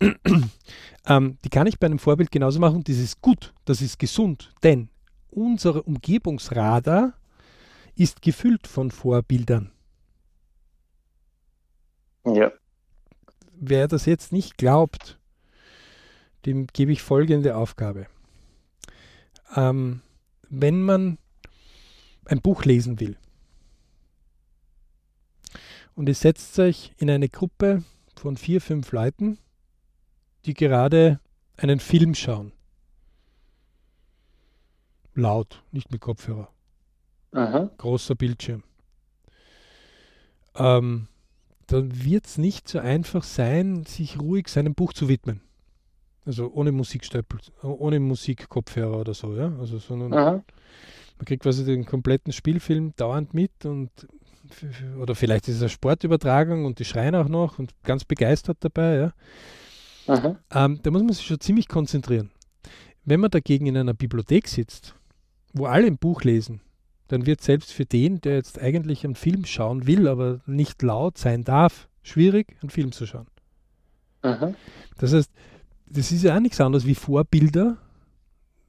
[clears throat] ähm, die kann ich bei einem Vorbild genauso machen. Das ist gut, das ist gesund, denn unser Umgebungsradar ist gefüllt von Vorbildern. Ja. Wer das jetzt nicht glaubt, dem gebe ich folgende Aufgabe. Ähm, wenn man ein Buch lesen will und ihr setzt euch in eine Gruppe von vier, fünf Leuten, die gerade einen Film schauen. Laut, nicht mit Kopfhörer. Aha. Großer Bildschirm. Ähm, dann wird es nicht so einfach sein, sich ruhig seinem Buch zu widmen. Also ohne Musikstöpel, ohne Musikkopfhörer oder so, ja. Also sondern Aha. man kriegt quasi den kompletten Spielfilm dauernd mit und oder vielleicht ist es eine Sportübertragung und die schreien auch noch und ganz begeistert dabei, ja. Ähm, da muss man sich schon ziemlich konzentrieren. Wenn man dagegen in einer Bibliothek sitzt, wo alle ein Buch lesen, dann wird selbst für den, der jetzt eigentlich einen Film schauen will, aber nicht laut sein darf, schwierig, einen Film zu schauen. Aha. Das heißt, das ist ja auch nichts anderes wie Vorbilder,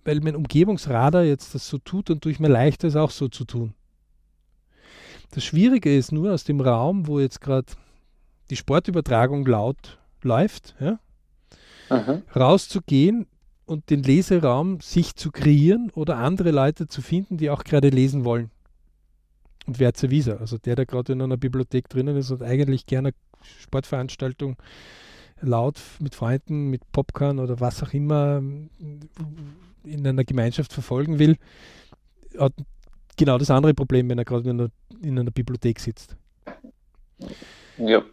weil mein Umgebungsradar jetzt das so tut, tue ich mir leichter, es auch so zu tun. Das Schwierige ist nur aus dem Raum, wo jetzt gerade die Sportübertragung laut läuft, ja, rauszugehen und den Leseraum sich zu kreieren oder andere Leute zu finden, die auch gerade lesen wollen. Und vice versa. Also der, der gerade in einer Bibliothek drinnen ist und eigentlich gerne Sportveranstaltung laut mit Freunden, mit Popcorn oder was auch immer in einer Gemeinschaft verfolgen will, hat genau das andere Problem, wenn er gerade in einer, in einer Bibliothek sitzt. Ja.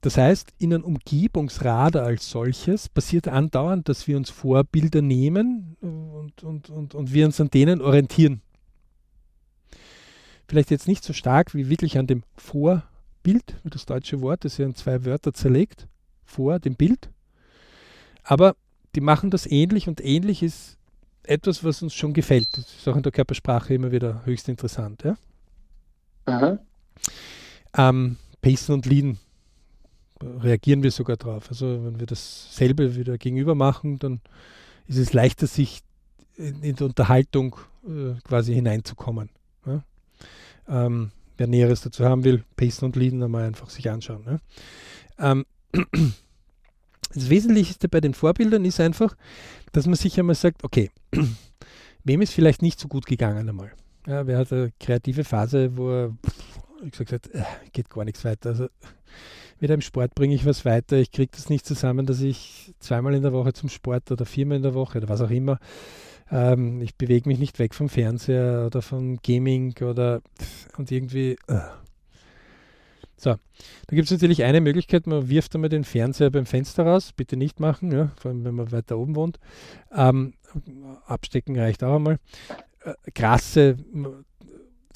Das heißt, in einem Umgebungsradar als solches passiert andauernd, dass wir uns Vorbilder nehmen und, und, und, und wir uns an denen orientieren. Vielleicht jetzt nicht so stark wie wirklich an dem Vorbild, wie das deutsche Wort, das ja in zwei Wörter zerlegt, vor dem Bild. Aber die machen das ähnlich und ähnlich ist etwas, was uns schon gefällt. Das ist auch in der Körpersprache immer wieder höchst interessant. Ja? Aha. Ähm, Pacen und Leaden reagieren wir sogar drauf. Also wenn wir dasselbe wieder gegenüber machen, dann ist es leichter, sich in, in die Unterhaltung äh, quasi hineinzukommen. Ja? Ähm, wer Näheres dazu haben will, Pacen und Leaden einmal einfach sich anschauen. Ja? Ähm, das Wesentlichste bei den Vorbildern ist einfach, dass man sich einmal sagt, okay, [clears throat] wem ist vielleicht nicht so gut gegangen einmal? Ja, wer hat eine kreative Phase, wo er gesagt hat, äh, geht gar nichts weiter. Also wieder im Sport bringe ich was weiter. Ich kriege das nicht zusammen, dass ich zweimal in der Woche zum Sport oder viermal in der Woche oder was auch immer. Ähm, ich bewege mich nicht weg vom Fernseher oder vom Gaming oder und irgendwie. Äh. So, da gibt es natürlich eine Möglichkeit, man wirft einmal den Fernseher beim Fenster raus, bitte nicht machen, ja, vor allem wenn man weiter oben wohnt. Ähm, abstecken reicht auch einmal. Äh, krasse,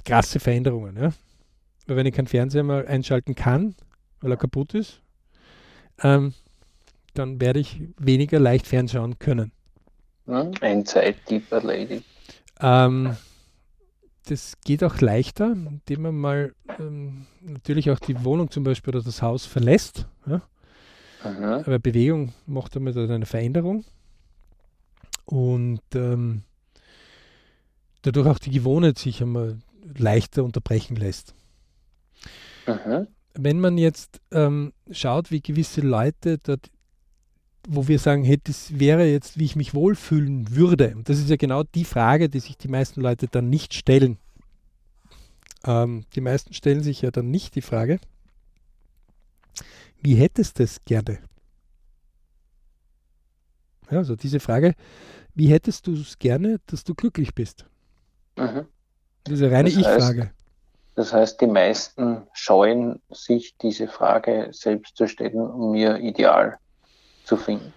krasse Veränderungen, ja. Weil wenn ich keinen Fernseher mal einschalten kann, weil er kaputt ist, ähm, dann werde ich weniger leicht fernschauen können. Ein Zeittipp erledigt. Ähm, das geht auch leichter, indem man mal ähm, natürlich auch die Wohnung zum Beispiel oder das Haus verlässt. Ja? Aber Bewegung macht damit eine Veränderung und ähm, dadurch auch die Gewohnheit sich einmal leichter unterbrechen lässt. Aha wenn man jetzt ähm, schaut, wie gewisse Leute dort, wo wir sagen, hey, das wäre jetzt, wie ich mich wohlfühlen würde, und das ist ja genau die Frage, die sich die meisten Leute dann nicht stellen. Ähm, die meisten stellen sich ja dann nicht die Frage, wie hättest du es gerne? Ja, also diese Frage, wie hättest du es gerne, dass du glücklich bist? Mhm. Diese reine Ich-Frage. Das heißt, die meisten scheuen sich, diese Frage selbst zu stellen, um mir ideal zu finden.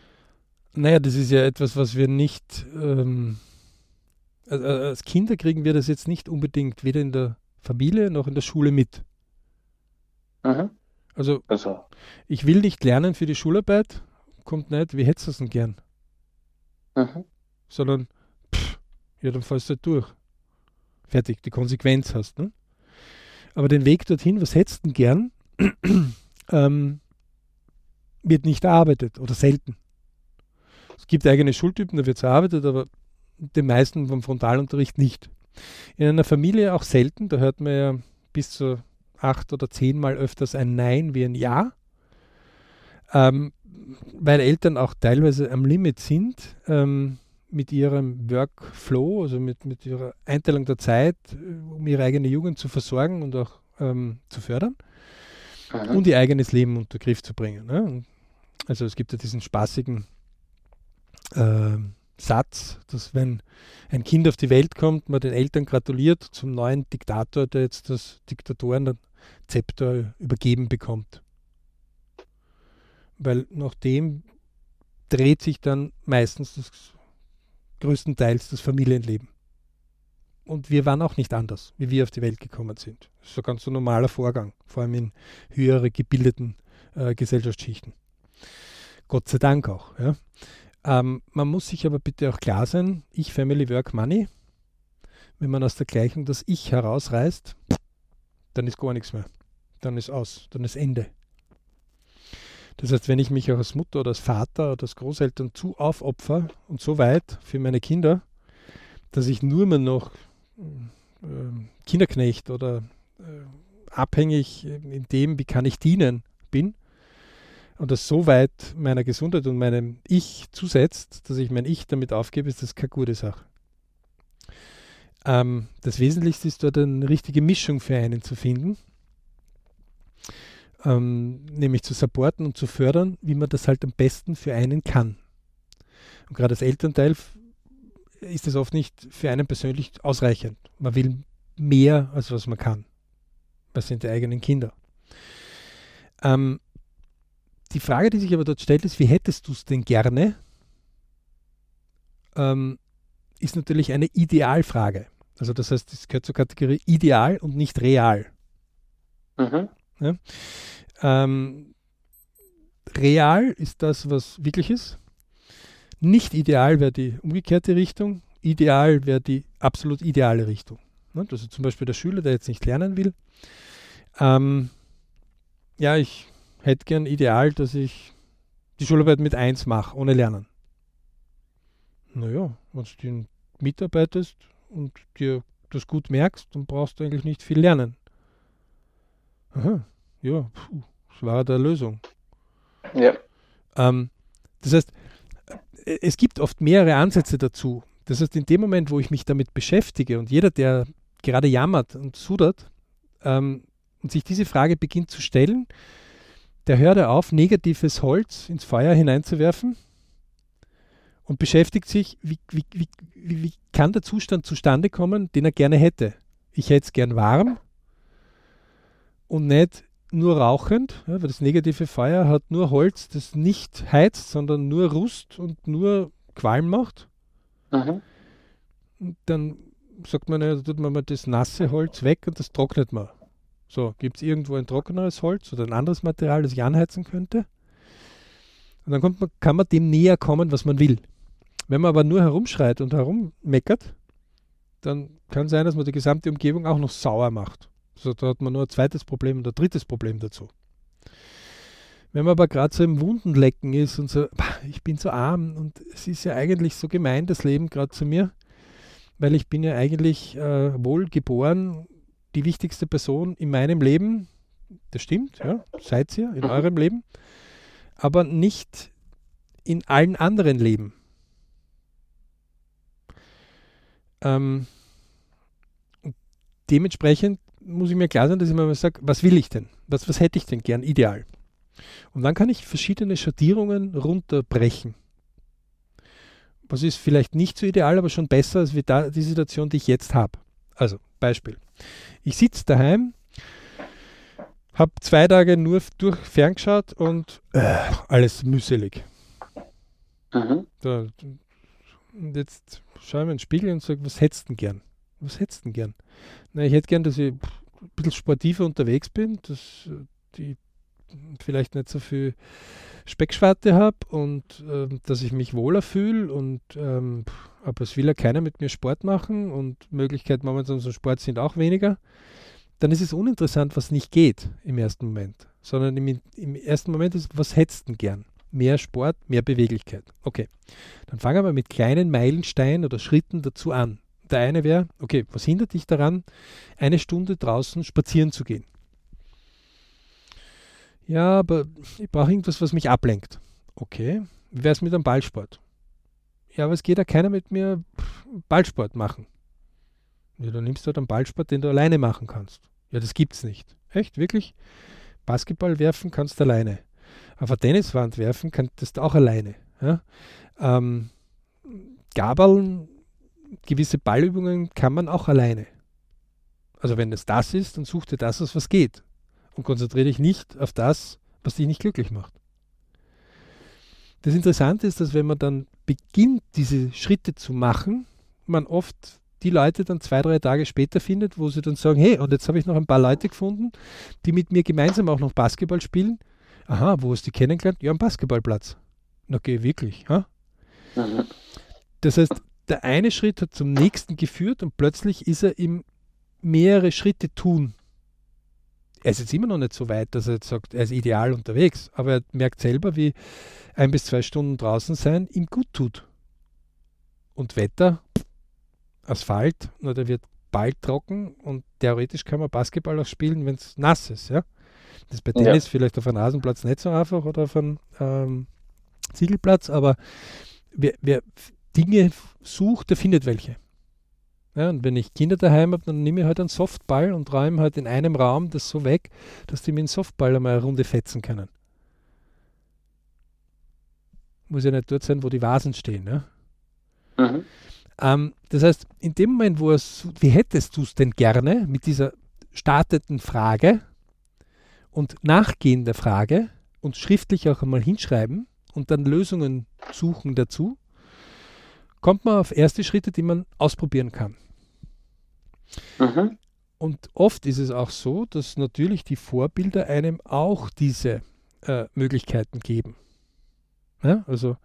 Naja, das ist ja etwas, was wir nicht, ähm, also als Kinder kriegen wir das jetzt nicht unbedingt weder in der Familie noch in der Schule mit. Mhm. Also, also, ich will nicht lernen für die Schularbeit, kommt nicht, wie hättest du es denn gern? Mhm. Sondern, pff, ja, dann fallst du halt durch. Fertig, die Konsequenz hast. Ne? Aber den Weg dorthin, was hättest du denn gern, [clears throat] ähm, wird nicht erarbeitet oder selten. Es gibt eigene Schultypen, da wird es erarbeitet, aber den meisten vom Frontalunterricht nicht. In einer Familie auch selten, da hört man ja bis zu acht oder zehnmal öfters ein Nein wie ein Ja, ähm, weil Eltern auch teilweise am Limit sind ähm, mit ihrem Workflow, also mit, mit ihrer Einteilung der Zeit, um ihre eigene Jugend zu versorgen und auch ähm, zu fördern mhm. und ihr eigenes Leben unter Griff zu bringen. Ne? Also es gibt ja diesen spaßigen äh, Satz, dass wenn ein Kind auf die Welt kommt, man den Eltern gratuliert zum neuen Diktator, der jetzt das Diktatoren-Zepter übergeben bekommt. Weil nach dem dreht sich dann meistens das größtenteils das Familienleben. Und wir waren auch nicht anders, wie wir auf die Welt gekommen sind. Das ist ein ganz normaler Vorgang, vor allem in höhere gebildeten äh, Gesellschaftsschichten. Gott sei Dank auch. Ja. Ähm, man muss sich aber bitte auch klar sein, ich, Family, Work, Money, wenn man aus der Gleichung das Ich herausreißt, dann ist gar nichts mehr. Dann ist aus, dann ist Ende. Das heißt, wenn ich mich auch als Mutter oder als Vater oder als Großeltern zu aufopfer und so weit für meine Kinder, dass ich nur mehr noch äh, Kinderknecht oder äh, abhängig in dem, wie kann ich dienen, bin, und das so weit meiner Gesundheit und meinem Ich zusetzt, dass ich mein Ich damit aufgebe, ist das keine gute Sache. Ähm, das Wesentlichste ist dort eine richtige Mischung für einen zu finden, ähm, nämlich zu supporten und zu fördern, wie man das halt am besten für einen kann. Und gerade als Elternteil ist das oft nicht für einen persönlich ausreichend. Man will mehr, als was man kann. Das sind die eigenen Kinder. Ähm, die Frage, die sich aber dort stellt, ist, wie hättest du es denn gerne? Ähm, ist natürlich eine Idealfrage. Also das heißt, es gehört zur Kategorie ideal und nicht real. Mhm. Ja? Ähm, real ist das, was wirklich ist. Nicht ideal wäre die umgekehrte Richtung. Ideal wäre die absolut ideale Richtung. Ne? Also zum Beispiel der Schüler, der jetzt nicht lernen will. Ähm, ja, ich hätte gern ideal, dass ich die Schularbeit mit 1 mache, ohne Lernen. Naja, wenn du mitarbeitest und dir das gut merkst, dann brauchst du eigentlich nicht viel lernen. Aha, ja, puh, das war der Lösung. Ja. Ähm, das heißt, äh, es gibt oft mehrere Ansätze dazu. Das heißt, in dem Moment, wo ich mich damit beschäftige und jeder, der gerade jammert und sudert ähm, und sich diese Frage beginnt zu stellen, der hört auf, negatives Holz ins Feuer hineinzuwerfen und beschäftigt sich, wie, wie, wie, wie kann der Zustand zustande kommen, den er gerne hätte. Ich hätte es gern warm und nicht nur rauchend, ja, weil das negative Feuer hat nur Holz, das nicht heizt, sondern nur Rust und nur Qualm macht. Mhm. Und dann sagt man, ja, tut man mal das nasse Holz weg und das trocknet man. So, gibt es irgendwo ein trockeneres Holz oder ein anderes Material, das ich anheizen könnte? Und dann man, kann man dem näher kommen, was man will. Wenn man aber nur herumschreit und herummeckert, dann kann sein, dass man die gesamte Umgebung auch noch sauer macht. So, da hat man nur ein zweites Problem und ein drittes Problem dazu. Wenn man aber gerade so im Wundenlecken ist und so, ich bin so arm und es ist ja eigentlich so gemein, das Leben gerade zu mir, weil ich bin ja eigentlich äh, wohl geboren die wichtigste Person in meinem Leben. Das stimmt, ja, seid ihr in mhm. eurem Leben, aber nicht in allen anderen Leben. Ähm, dementsprechend muss ich mir klar sein, dass ich mir mal sage, was will ich denn? Was, was hätte ich denn gern ideal? Und dann kann ich verschiedene Schattierungen runterbrechen. Was ist vielleicht nicht so ideal, aber schon besser als wie da, die Situation, die ich jetzt habe. Also, Beispiel. Ich sitze daheim, habe zwei Tage nur durch ferngeschaut und äh, alles mühselig. Mhm. Da, und jetzt schaue ich mir in den Spiegel und sage, was hättest du denn gern? Was hättest du denn gern? Na, ich hätte gern, dass ich ein bisschen sportiver unterwegs bin, dass die vielleicht nicht so viel Speckschwarte habe und äh, dass ich mich wohler fühle und ähm, aber es will ja keiner mit mir Sport machen und Möglichkeiten momentan zum Sport sind auch weniger, dann ist es uninteressant, was nicht geht im ersten Moment, sondern im, im ersten Moment ist, was hättest du gern? Mehr Sport, mehr Beweglichkeit. Okay, dann fangen wir mit kleinen Meilensteinen oder Schritten dazu an. Der eine wäre, okay, was hindert dich daran, eine Stunde draußen spazieren zu gehen? Ja, aber ich brauche irgendwas, was mich ablenkt. Okay, wie wäre es mit einem Ballsport? Ja, aber es geht ja keiner mit mir Ballsport machen. Ja, dann nimmst du halt einen Ballsport, den du alleine machen kannst. Ja, das gibt's nicht. Echt, wirklich? Basketball werfen kannst du alleine. Auf eine Tenniswand werfen kannst du auch alleine. Ja? Ähm, Gabeln, gewisse Ballübungen kann man auch alleine. Also wenn es das ist, dann such dir das aus, was geht und konzentriere dich nicht auf das, was dich nicht glücklich macht. Das Interessante ist, dass wenn man dann beginnt, diese Schritte zu machen, man oft die Leute dann zwei, drei Tage später findet, wo sie dann sagen, hey, und jetzt habe ich noch ein paar Leute gefunden, die mit mir gemeinsam auch noch Basketball spielen. Aha, wo hast du die kennengelernt? Ja, am Basketballplatz. Okay, wirklich. Ha? Mhm. Das heißt, der eine Schritt hat zum nächsten geführt und plötzlich ist er im mehrere Schritte tun er ist jetzt immer noch nicht so weit, dass er jetzt sagt, er ist ideal unterwegs, aber er merkt selber, wie ein bis zwei Stunden draußen sein ihm gut tut. Und Wetter, Asphalt, nur der wird bald trocken und theoretisch kann man Basketball auch spielen, wenn es nass ist. Ja? Das ist bei Tennis ja. vielleicht auf einem Rasenplatz nicht so einfach oder auf einem ähm, Ziegelplatz, aber wer, wer Dinge sucht, der findet welche. Ja, und wenn ich Kinder daheim habe, dann nehme ich halt einen Softball und räume halt in einem Raum das so weg, dass die mit dem Softball einmal eine Runde fetzen können. Muss ja nicht dort sein, wo die Vasen stehen. Ja? Mhm. Ähm, das heißt, in dem Moment, wo es, wie hättest du es denn gerne mit dieser starteten Frage und nachgehender Frage und schriftlich auch einmal hinschreiben und dann Lösungen suchen dazu, kommt man auf erste Schritte, die man ausprobieren kann. Mhm. Und oft ist es auch so, dass natürlich die Vorbilder einem auch diese äh, Möglichkeiten geben. Ja, also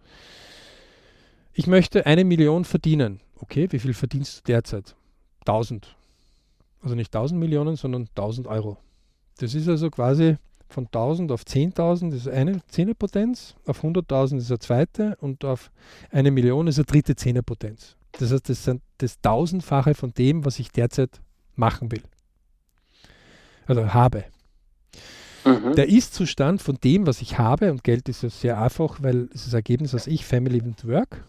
ich möchte eine Million verdienen. Okay, wie viel verdienst du derzeit? 1000. Also nicht 1000 Millionen, sondern 1000 Euro. Das ist also quasi von 1000 auf 10.000 ist eine Zehnerpotenz, auf 100.000 ist eine zweite und auf eine Million ist eine dritte Zehnerpotenz. Das heißt, das sind das Tausendfache von dem, was ich derzeit machen will. Oder habe. Mhm. Der Ist-Zustand von dem, was ich habe, und Geld ist ja sehr einfach, weil es ist das Ergebnis aus ich, Family and Work,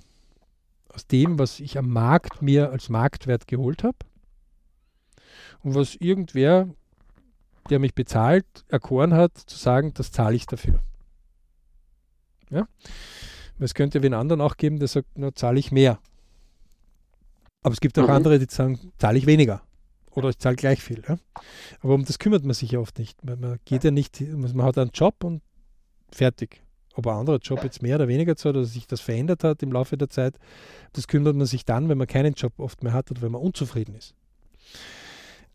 aus dem, was ich am Markt mir als Marktwert geholt habe und was irgendwer, der mich bezahlt, erkoren hat, zu sagen, das zahle ich dafür. Ja? Es könnte ja wen anderen auch geben, der sagt, na, zahle ich mehr. Aber es gibt auch mhm. andere, die sagen, zahle ich weniger. Oder ich zahle gleich viel. Ja? Aber um das kümmert man sich ja oft nicht. Man, geht ja nicht, man hat einen Job und fertig. Ob ein anderer Job jetzt mehr oder weniger zahlt oder sich das verändert hat im Laufe der Zeit, das kümmert man sich dann, wenn man keinen Job oft mehr hat oder wenn man unzufrieden ist.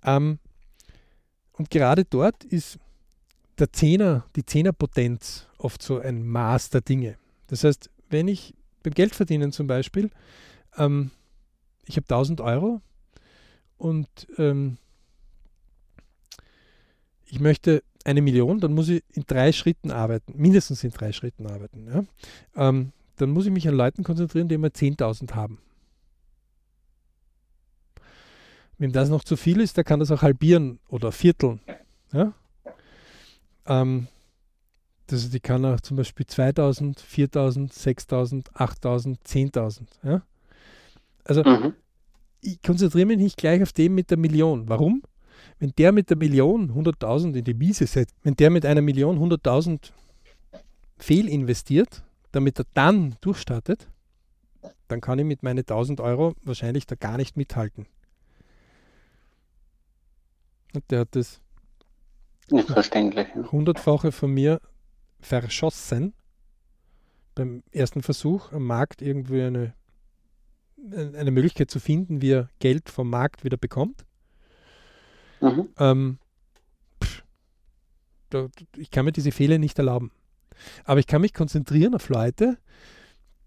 Ähm, und gerade dort ist der Zehner, die Zehnerpotenz oft so ein Maß der Dinge. Das heißt, wenn ich beim Geldverdienen zum Beispiel ähm, ich habe 1000 Euro und ähm, ich möchte eine Million, dann muss ich in drei Schritten arbeiten, mindestens in drei Schritten arbeiten. Ja? Ähm, dann muss ich mich an Leuten konzentrieren, die immer 10.000 haben. Wenn das noch zu viel ist, der kann das auch halbieren oder vierteln. Ja? Ähm, das, die kann auch zum Beispiel 2000, 4000, 6000, 8000, 10.000. Ja? Also mhm. ich konzentriere mich nicht gleich auf den mit der Million. Warum? Wenn der mit der Million 100.000 in die Miese setzt, wenn der mit einer Million 100.000 fehlinvestiert, damit er dann durchstartet, dann kann ich mit meinen 1000 Euro wahrscheinlich da gar nicht mithalten. Und der hat das verständlich, hundertfache von mir verschossen beim ersten Versuch am Markt irgendwie eine, eine Möglichkeit zu finden, wie er Geld vom Markt wieder bekommt. Mhm. Ähm, pff, da, ich kann mir diese Fehler nicht erlauben. Aber ich kann mich konzentrieren auf Leute,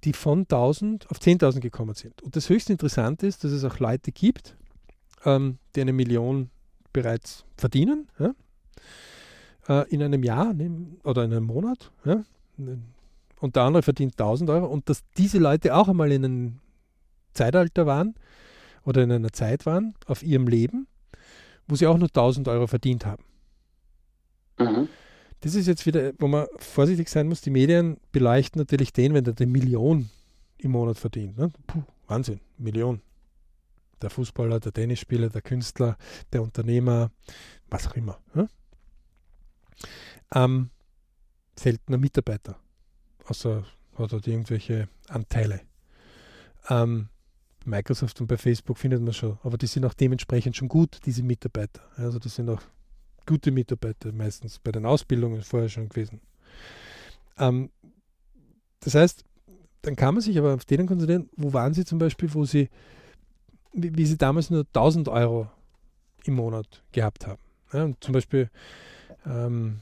die von 1000 auf 10.000 gekommen sind. Und das höchst interessante ist, dass es auch Leute gibt, ähm, die eine Million bereits verdienen, ja? äh, in einem Jahr oder in einem Monat. Ja? Und der andere verdient 1000 Euro. Und dass diese Leute auch einmal in einem Zeitalter waren oder in einer Zeit waren auf ihrem Leben, wo sie auch nur 1000 Euro verdient haben. Mhm. Das ist jetzt wieder, wo man vorsichtig sein muss. Die Medien beleuchten natürlich den, wenn der eine Million im Monat verdient. Ne? Puh, Wahnsinn, Million. Der Fußballer, der Tennisspieler, der Künstler, der Unternehmer, was auch immer. Ne? Ähm, seltener Mitarbeiter. Außer hat er irgendwelche Anteile. Ähm, Microsoft und bei Facebook findet man schon, aber die sind auch dementsprechend schon gut, diese Mitarbeiter. Also das sind auch gute Mitarbeiter meistens bei den Ausbildungen vorher schon gewesen. Ähm, das heißt, dann kann man sich aber auf denen konzentrieren, wo waren sie zum Beispiel, wo sie, wie, wie sie damals nur 1000 Euro im Monat gehabt haben. Ja, und zum Beispiel ähm,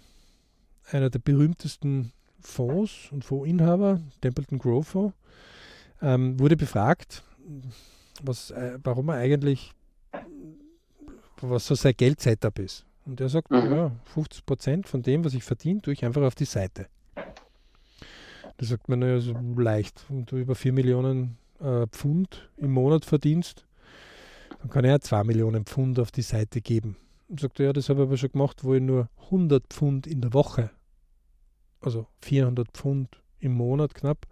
einer der berühmtesten Fonds und Fondsinhaber, Templeton Grove ähm, wurde befragt, was, äh, warum er eigentlich, was so sein Geld-Setup ist. Und er sagt, mhm. ja, 50 Prozent von dem, was ich verdiene, tue ich einfach auf die Seite. Da sagt man, naja, so leicht. Wenn du über 4 Millionen äh, Pfund im Monat verdienst, dann kann er 2 Millionen Pfund auf die Seite geben. Und sagt er, ja, das habe ich aber schon gemacht, wo ich nur 100 Pfund in der Woche, also 400 Pfund im Monat knapp,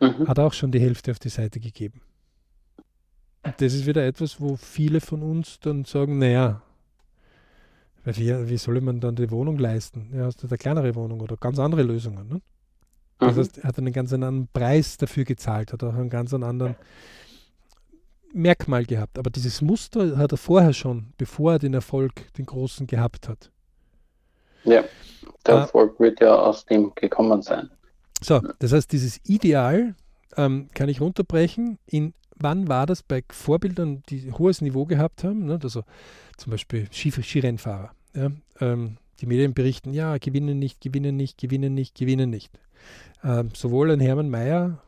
mhm. hat auch schon die Hälfte auf die Seite gegeben. Und das ist wieder etwas, wo viele von uns dann sagen, naja, weil wie, wie soll man dann die Wohnung leisten? Ja, hast du eine kleinere Wohnung oder ganz andere Lösungen. Ne? Das mhm. heißt, er hat einen ganz anderen Preis dafür gezahlt, hat auch einen ganz anderen Merkmal gehabt. Aber dieses Muster hat er vorher schon, bevor er den Erfolg, den großen gehabt hat. Ja, der äh, Erfolg wird ja aus dem gekommen sein. So, das heißt, dieses Ideal ähm, kann ich runterbrechen in wann war das bei Vorbildern, die hohes Niveau gehabt haben, ne? also zum Beispiel Skirennfahrer. Ja? Ähm, die Medien berichten, ja, gewinnen nicht, gewinnen nicht, gewinnen nicht, gewinnen nicht. Ähm, sowohl ein Hermann Mayer,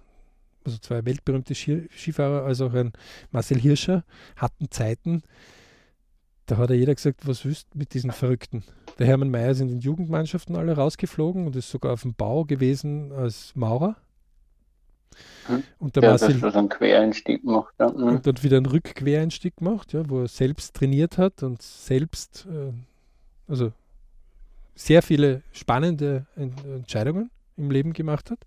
also zwei weltberühmte Skifahrer, als auch ein Marcel Hirscher hatten Zeiten, da hat ja jeder gesagt, was wüsst mit diesen Verrückten. Der Hermann Mayer ist in den Jugendmannschaften alle rausgeflogen und ist sogar auf dem Bau gewesen als Maurer. Hm? Und der ja, Marcel, das einen Quereinstieg macht. Ja. Hm. Und dann wieder einen Rückquereinstieg macht, ja, wo er selbst trainiert hat und selbst, äh, also sehr viele spannende Entscheidungen im Leben gemacht hat.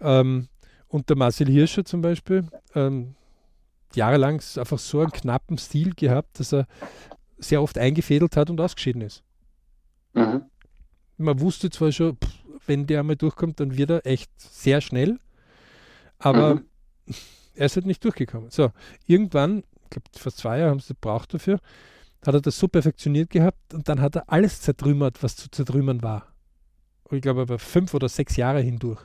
Ähm, und der Marcel Hirscher zum Beispiel, ähm, jahrelang einfach so einen knappen Stil gehabt, dass er sehr oft eingefädelt hat und ausgeschieden ist. Mhm. Man wusste zwar schon, pff, wenn der einmal durchkommt, dann wird er echt sehr schnell. Aber mhm. [laughs] er ist halt nicht durchgekommen. So, irgendwann, ich glaube, fast zwei Jahre haben sie gebraucht dafür, hat er das so perfektioniert gehabt und dann hat er alles zertrümmert, was zu zertrümmern war. Und ich glaube, aber fünf oder sechs Jahre hindurch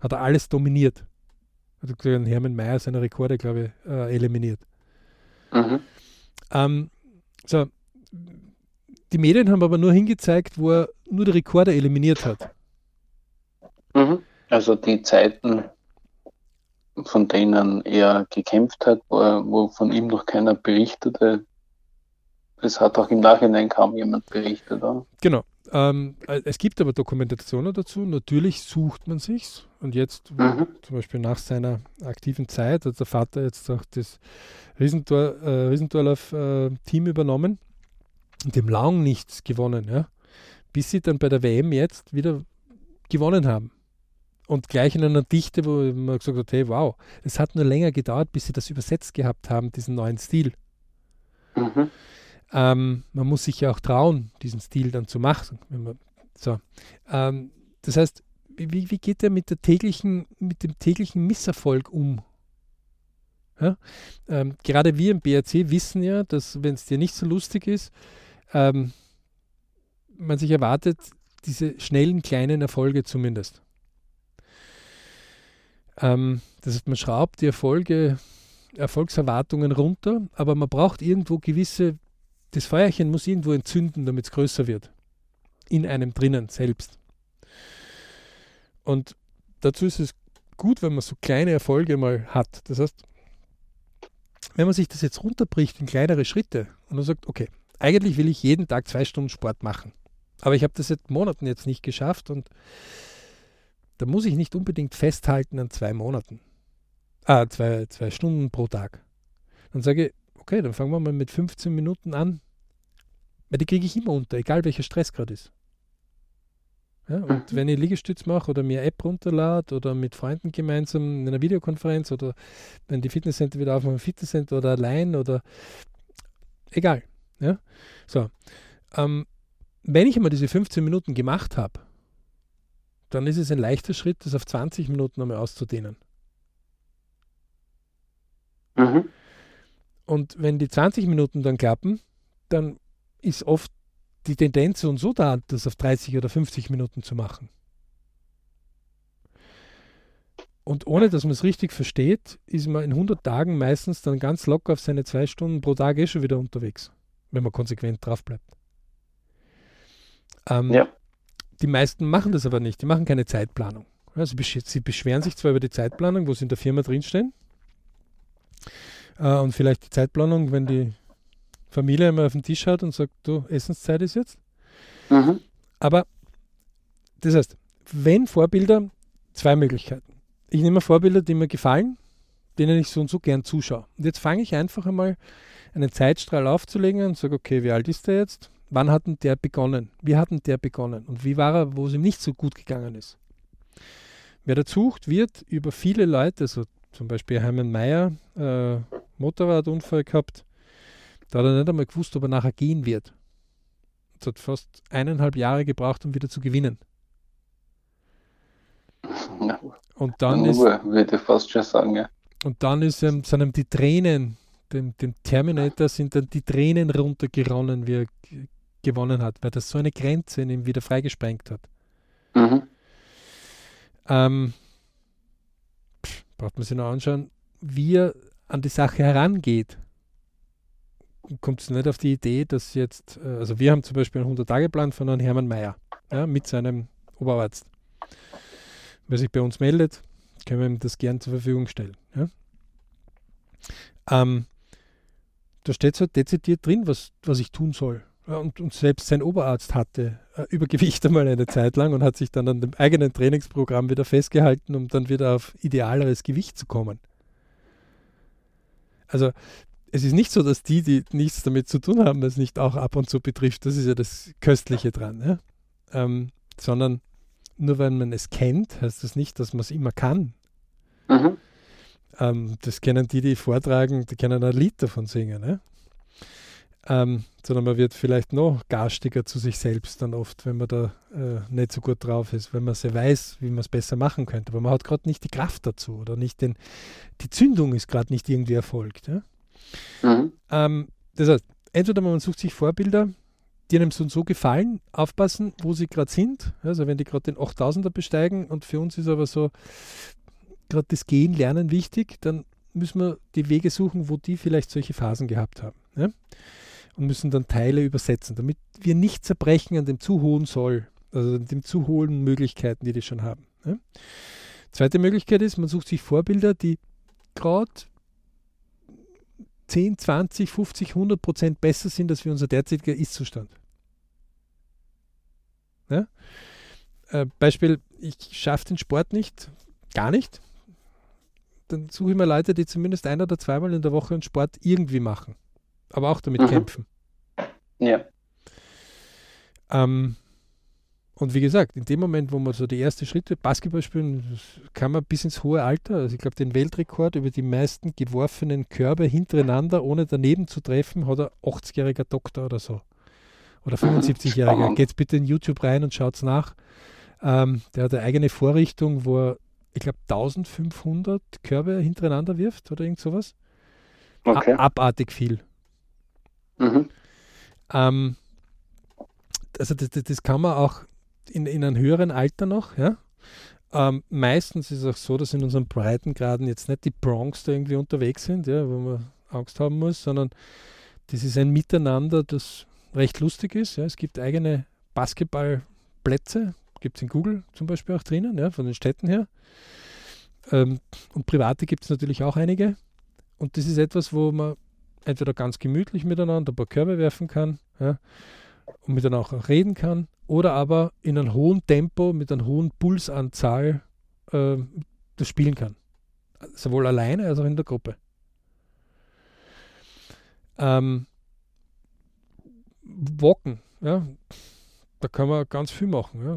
hat er alles dominiert. Hat Hermann Mayer seine Rekorde, glaube ich, äh, eliminiert. Mhm. Ähm, so, die Medien haben aber nur hingezeigt, wo er nur die Rekorde eliminiert hat. Mhm. Also die Zeiten, von denen er gekämpft hat, wo, wo von ihm noch keiner berichtete, es hat auch im Nachhinein kaum jemand berichtet. Oder? Genau. Ähm, es gibt aber Dokumentationen dazu. Natürlich sucht man sich's. Und jetzt, mhm. zum Beispiel nach seiner aktiven Zeit, hat der Vater jetzt auch das Riesentor, äh, Riesendorlauf-Team äh, übernommen und dem lang nichts gewonnen, ja. Bis sie dann bei der WM jetzt wieder gewonnen haben und gleich in einer Dichte, wo man gesagt hat, hey, wow, es hat nur länger gedauert, bis sie das übersetzt gehabt haben, diesen neuen Stil. Mhm. Ähm, man muss sich ja auch trauen, diesen Stil dann zu machen. Man, so. Ähm, das heißt, wie, wie geht er mit, der täglichen, mit dem täglichen Misserfolg um? Ja? Ähm, gerade wir im BRC wissen ja, dass wenn es dir nicht so lustig ist, ähm, man sich erwartet, diese schnellen kleinen Erfolge zumindest. Ähm, das heißt, man schraubt die Erfolge, Erfolgserwartungen runter, aber man braucht irgendwo gewisse, das Feuerchen muss irgendwo entzünden, damit es größer wird. In einem drinnen selbst. Und dazu ist es gut, wenn man so kleine Erfolge mal hat. Das heißt, wenn man sich das jetzt runterbricht in kleinere Schritte und dann sagt, okay, eigentlich will ich jeden Tag zwei Stunden Sport machen. Aber ich habe das seit Monaten jetzt nicht geschafft und da muss ich nicht unbedingt festhalten an zwei Monaten. Ah, zwei, zwei Stunden pro Tag. Dann sage ich, okay, dann fangen wir mal mit 15 Minuten an. Weil die kriege ich immer unter, egal welcher Stress gerade ist. Ja, und mhm. wenn ich Liegestütz mache oder mir App runterlade oder mit Freunden gemeinsam in einer Videokonferenz oder wenn die Fitnesscenter wieder auf einem Fitnesscenter oder allein oder egal. Ja? So. Ähm, wenn ich einmal diese 15 Minuten gemacht habe, dann ist es ein leichter Schritt, das auf 20 Minuten einmal auszudehnen. Mhm. Und wenn die 20 Minuten dann klappen, dann ist oft die Tendenz und so da, das auf 30 oder 50 Minuten zu machen. Und ohne dass man es richtig versteht, ist man in 100 Tagen meistens dann ganz locker auf seine zwei Stunden pro Tag eh schon wieder unterwegs, wenn man konsequent drauf bleibt. Ähm, ja. Die meisten machen das aber nicht, die machen keine Zeitplanung. Also sie beschweren sich zwar über die Zeitplanung, wo sie in der Firma drinstehen, äh, und vielleicht die Zeitplanung, wenn die Familie einmal auf den Tisch hat und sagt, du, Essenszeit ist jetzt. Mhm. Aber das heißt, wenn Vorbilder, zwei Möglichkeiten. Ich nehme Vorbilder, die mir gefallen, denen ich so und so gern zuschaue. Und jetzt fange ich einfach einmal einen Zeitstrahl aufzulegen und sage, okay, wie alt ist der jetzt? Wann hat denn der begonnen? Wie hat denn der begonnen? Und wie war er, wo es ihm nicht so gut gegangen ist? Wer das sucht, wird über viele Leute, also zum Beispiel Hermann Mayer, äh, Motorradunfall gehabt, da hat er nicht einmal gewusst, ob er nachher gehen wird. Es hat fast eineinhalb Jahre gebraucht, um wieder zu gewinnen. Und dann ist. Würde ich fast schon sagen, ja. Und dann ist ähm, sind ihm die Tränen, dem, dem Terminator sind dann die Tränen runtergeronnen, wie er gewonnen hat, weil das so eine Grenze in ihm wieder freigesprengt hat. Mhm. Ähm, pff, braucht man sich noch anschauen, wie er an die Sache herangeht kommt es nicht auf die Idee, dass jetzt, äh, also wir haben zum Beispiel einen 100-Tage-Plan von Herrn Hermann Mayer ja, mit seinem Oberarzt. Wer sich bei uns meldet, können wir ihm das gern zur Verfügung stellen. Ja. Ähm, da steht so dezidiert drin, was, was ich tun soll. Und, und selbst sein Oberarzt hatte äh, Übergewicht [laughs] einmal eine Zeit lang und hat sich dann an dem eigenen Trainingsprogramm wieder festgehalten, um dann wieder auf idealeres Gewicht zu kommen. Also es ist nicht so, dass die, die nichts damit zu tun haben, es nicht auch ab und zu betrifft. Das ist ja das Köstliche dran. Ja? Ähm, sondern nur weil man es kennt, heißt das nicht, dass man es immer kann. Mhm. Ähm, das kennen die, die vortragen, die können ein Lied davon singen. Ne? Ähm, sondern man wird vielleicht noch garstiger zu sich selbst dann oft, wenn man da äh, nicht so gut drauf ist, wenn man sehr weiß, wie man es besser machen könnte. Aber man hat gerade nicht die Kraft dazu oder nicht den, die Zündung ist gerade nicht irgendwie erfolgt. Ja? Mhm. Ähm, das heißt, entweder man sucht sich Vorbilder, die einem so und so gefallen, aufpassen, wo sie gerade sind. Also wenn die gerade den 8000er besteigen und für uns ist aber so gerade das Gehen, Lernen wichtig, dann müssen wir die Wege suchen, wo die vielleicht solche Phasen gehabt haben. Ja? Und müssen dann Teile übersetzen, damit wir nicht zerbrechen an dem zu hohen Soll, also an den zu hohen Möglichkeiten, die die schon haben. Ja? Zweite Möglichkeit ist, man sucht sich Vorbilder, die gerade 10, 20, 50, 100 Prozent besser sind als wie unser derzeitiger Ist-Zustand. Ja? Äh, Beispiel, ich schaffe den Sport nicht, gar nicht. Dann suche ich mir Leute, die zumindest ein oder zweimal in der Woche einen Sport irgendwie machen, aber auch damit mhm. kämpfen. Ja. Ähm, und wie gesagt, in dem Moment, wo man so die ersten Schritte Basketball spielen, kann man bis ins hohe Alter, also ich glaube, den Weltrekord über die meisten geworfenen Körbe hintereinander, ohne daneben zu treffen, hat ein 80-jähriger Doktor oder so. Oder 75-jähriger. Geht bitte in YouTube rein und schaut es nach. Ähm, der hat eine eigene Vorrichtung, wo er, ich glaube, 1500 Körbe hintereinander wirft oder irgend sowas. Okay. abartig viel. Mhm. Ähm, also das, das, das, kann man auch in, in einem höheren Alter noch, ja. Ähm, meistens ist es auch so, dass in unseren Breitengraden jetzt nicht die Bronx da irgendwie unterwegs sind, ja, wo man Angst haben muss, sondern das ist ein Miteinander, das recht lustig ist. Ja. Es gibt eigene Basketballplätze, gibt es in Google zum Beispiel auch drinnen, ja, von den Städten her. Ähm, und private gibt es natürlich auch einige. Und das ist etwas, wo man entweder ganz gemütlich miteinander ein paar Körbe werfen kann ja, und miteinander auch reden kann oder aber in einem hohen Tempo mit einer hohen Pulsanzahl äh, das spielen kann. Sowohl alleine als auch in der Gruppe. Ähm, Walken, ja, da kann man ganz viel machen. Ja.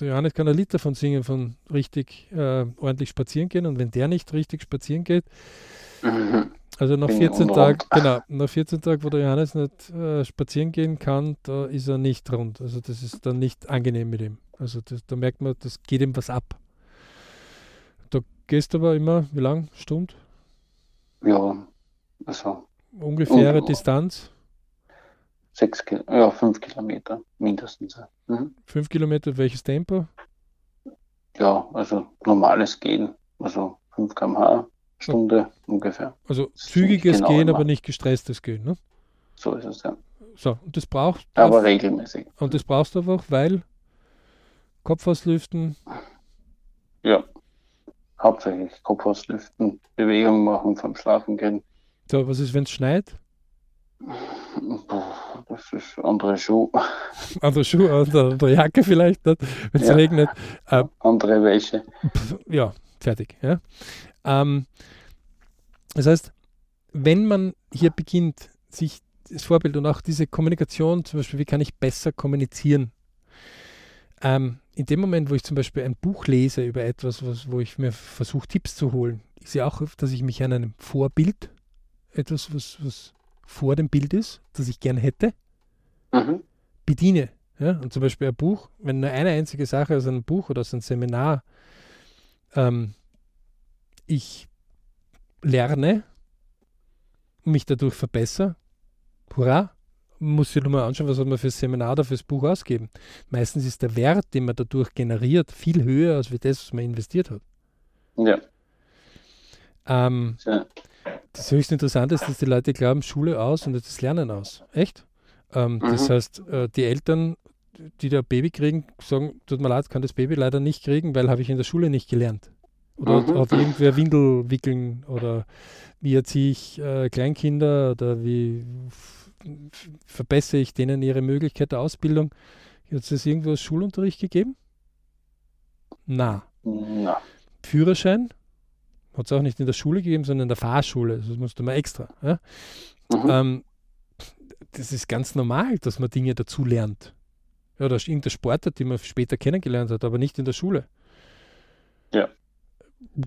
Der Johannes kann ein Lied davon singen, von richtig äh, ordentlich spazieren gehen. Und wenn der nicht richtig spazieren geht, mhm. [laughs] also nach 14 Tagen, genau, nach 14 Tagen, wo der Johannes nicht äh, spazieren gehen kann, da ist er nicht rund. Also das ist dann nicht angenehm mit ihm. Also das, da merkt man, das geht ihm was ab. Da gehst du aber immer, wie lang? Stunde? Ja, also. Ungefähre Distanz? Sechs, ja, fünf Kilometer mindestens. Mhm. Fünf Kilometer, welches Tempo? Ja, also normales Gehen, also 5 km/h Stunde oh. ungefähr. Also zügiges genau Gehen, immer. aber nicht gestresstes Gehen, ne? So ist es, ja. So, und das braucht. Aber auf, regelmäßig. Und das brauchst du einfach, weil Kopf auslüften. Ja, hauptsächlich Kopf auslüften, Bewegung machen vom Schlafen gehen. So, was ist, wenn es schneit? Das ist andere Schuhe. Andere Schuhe, andere, andere Jacke vielleicht, wenn es ja. regnet. Äh, andere Wäsche. Ja, fertig. Ja. Ähm, das heißt, wenn man hier beginnt, sich das Vorbild und auch diese Kommunikation, zum Beispiel, wie kann ich besser kommunizieren? Ähm, in dem Moment, wo ich zum Beispiel ein Buch lese über etwas, was, wo ich mir versuche, Tipps zu holen, ist ja auch, dass ich mich an einem Vorbild, etwas, was, was vor dem Bild ist, das ich gern hätte, mhm. bediene. Ja? Und zum Beispiel ein Buch, wenn nur eine einzige Sache aus einem Buch oder aus einem Seminar ähm, ich lerne und mich dadurch verbessere, hurra, muss sich nur mal anschauen, was hat man für das Seminar oder fürs Buch ausgeben. Meistens ist der Wert, den man dadurch generiert, viel höher als wie das, was man investiert hat. Ja. Ähm, ja. Das höchst Interessante ist, dass die Leute glauben, Schule aus und das Lernen aus. Echt? Ähm, mhm. Das heißt, äh, die Eltern, die da Baby kriegen, sagen, tut mir leid, kann das Baby leider nicht kriegen, weil habe ich in der Schule nicht gelernt. Oder mhm. hat irgendwer Windel wickeln oder wie erziehe ich äh, Kleinkinder oder wie verbessere ich denen ihre Möglichkeit der Ausbildung. Hat es irgendwo Schulunterricht gegeben? Na. Na. Führerschein? Hat es auch nicht in der Schule gegeben, sondern in der Fahrschule. Das musste man extra. Ja? Mhm. Ähm, das ist ganz normal, dass man Dinge dazu lernt. Ja, da ist irgendein Sportart, die man später kennengelernt hat, aber nicht in der Schule. Ja.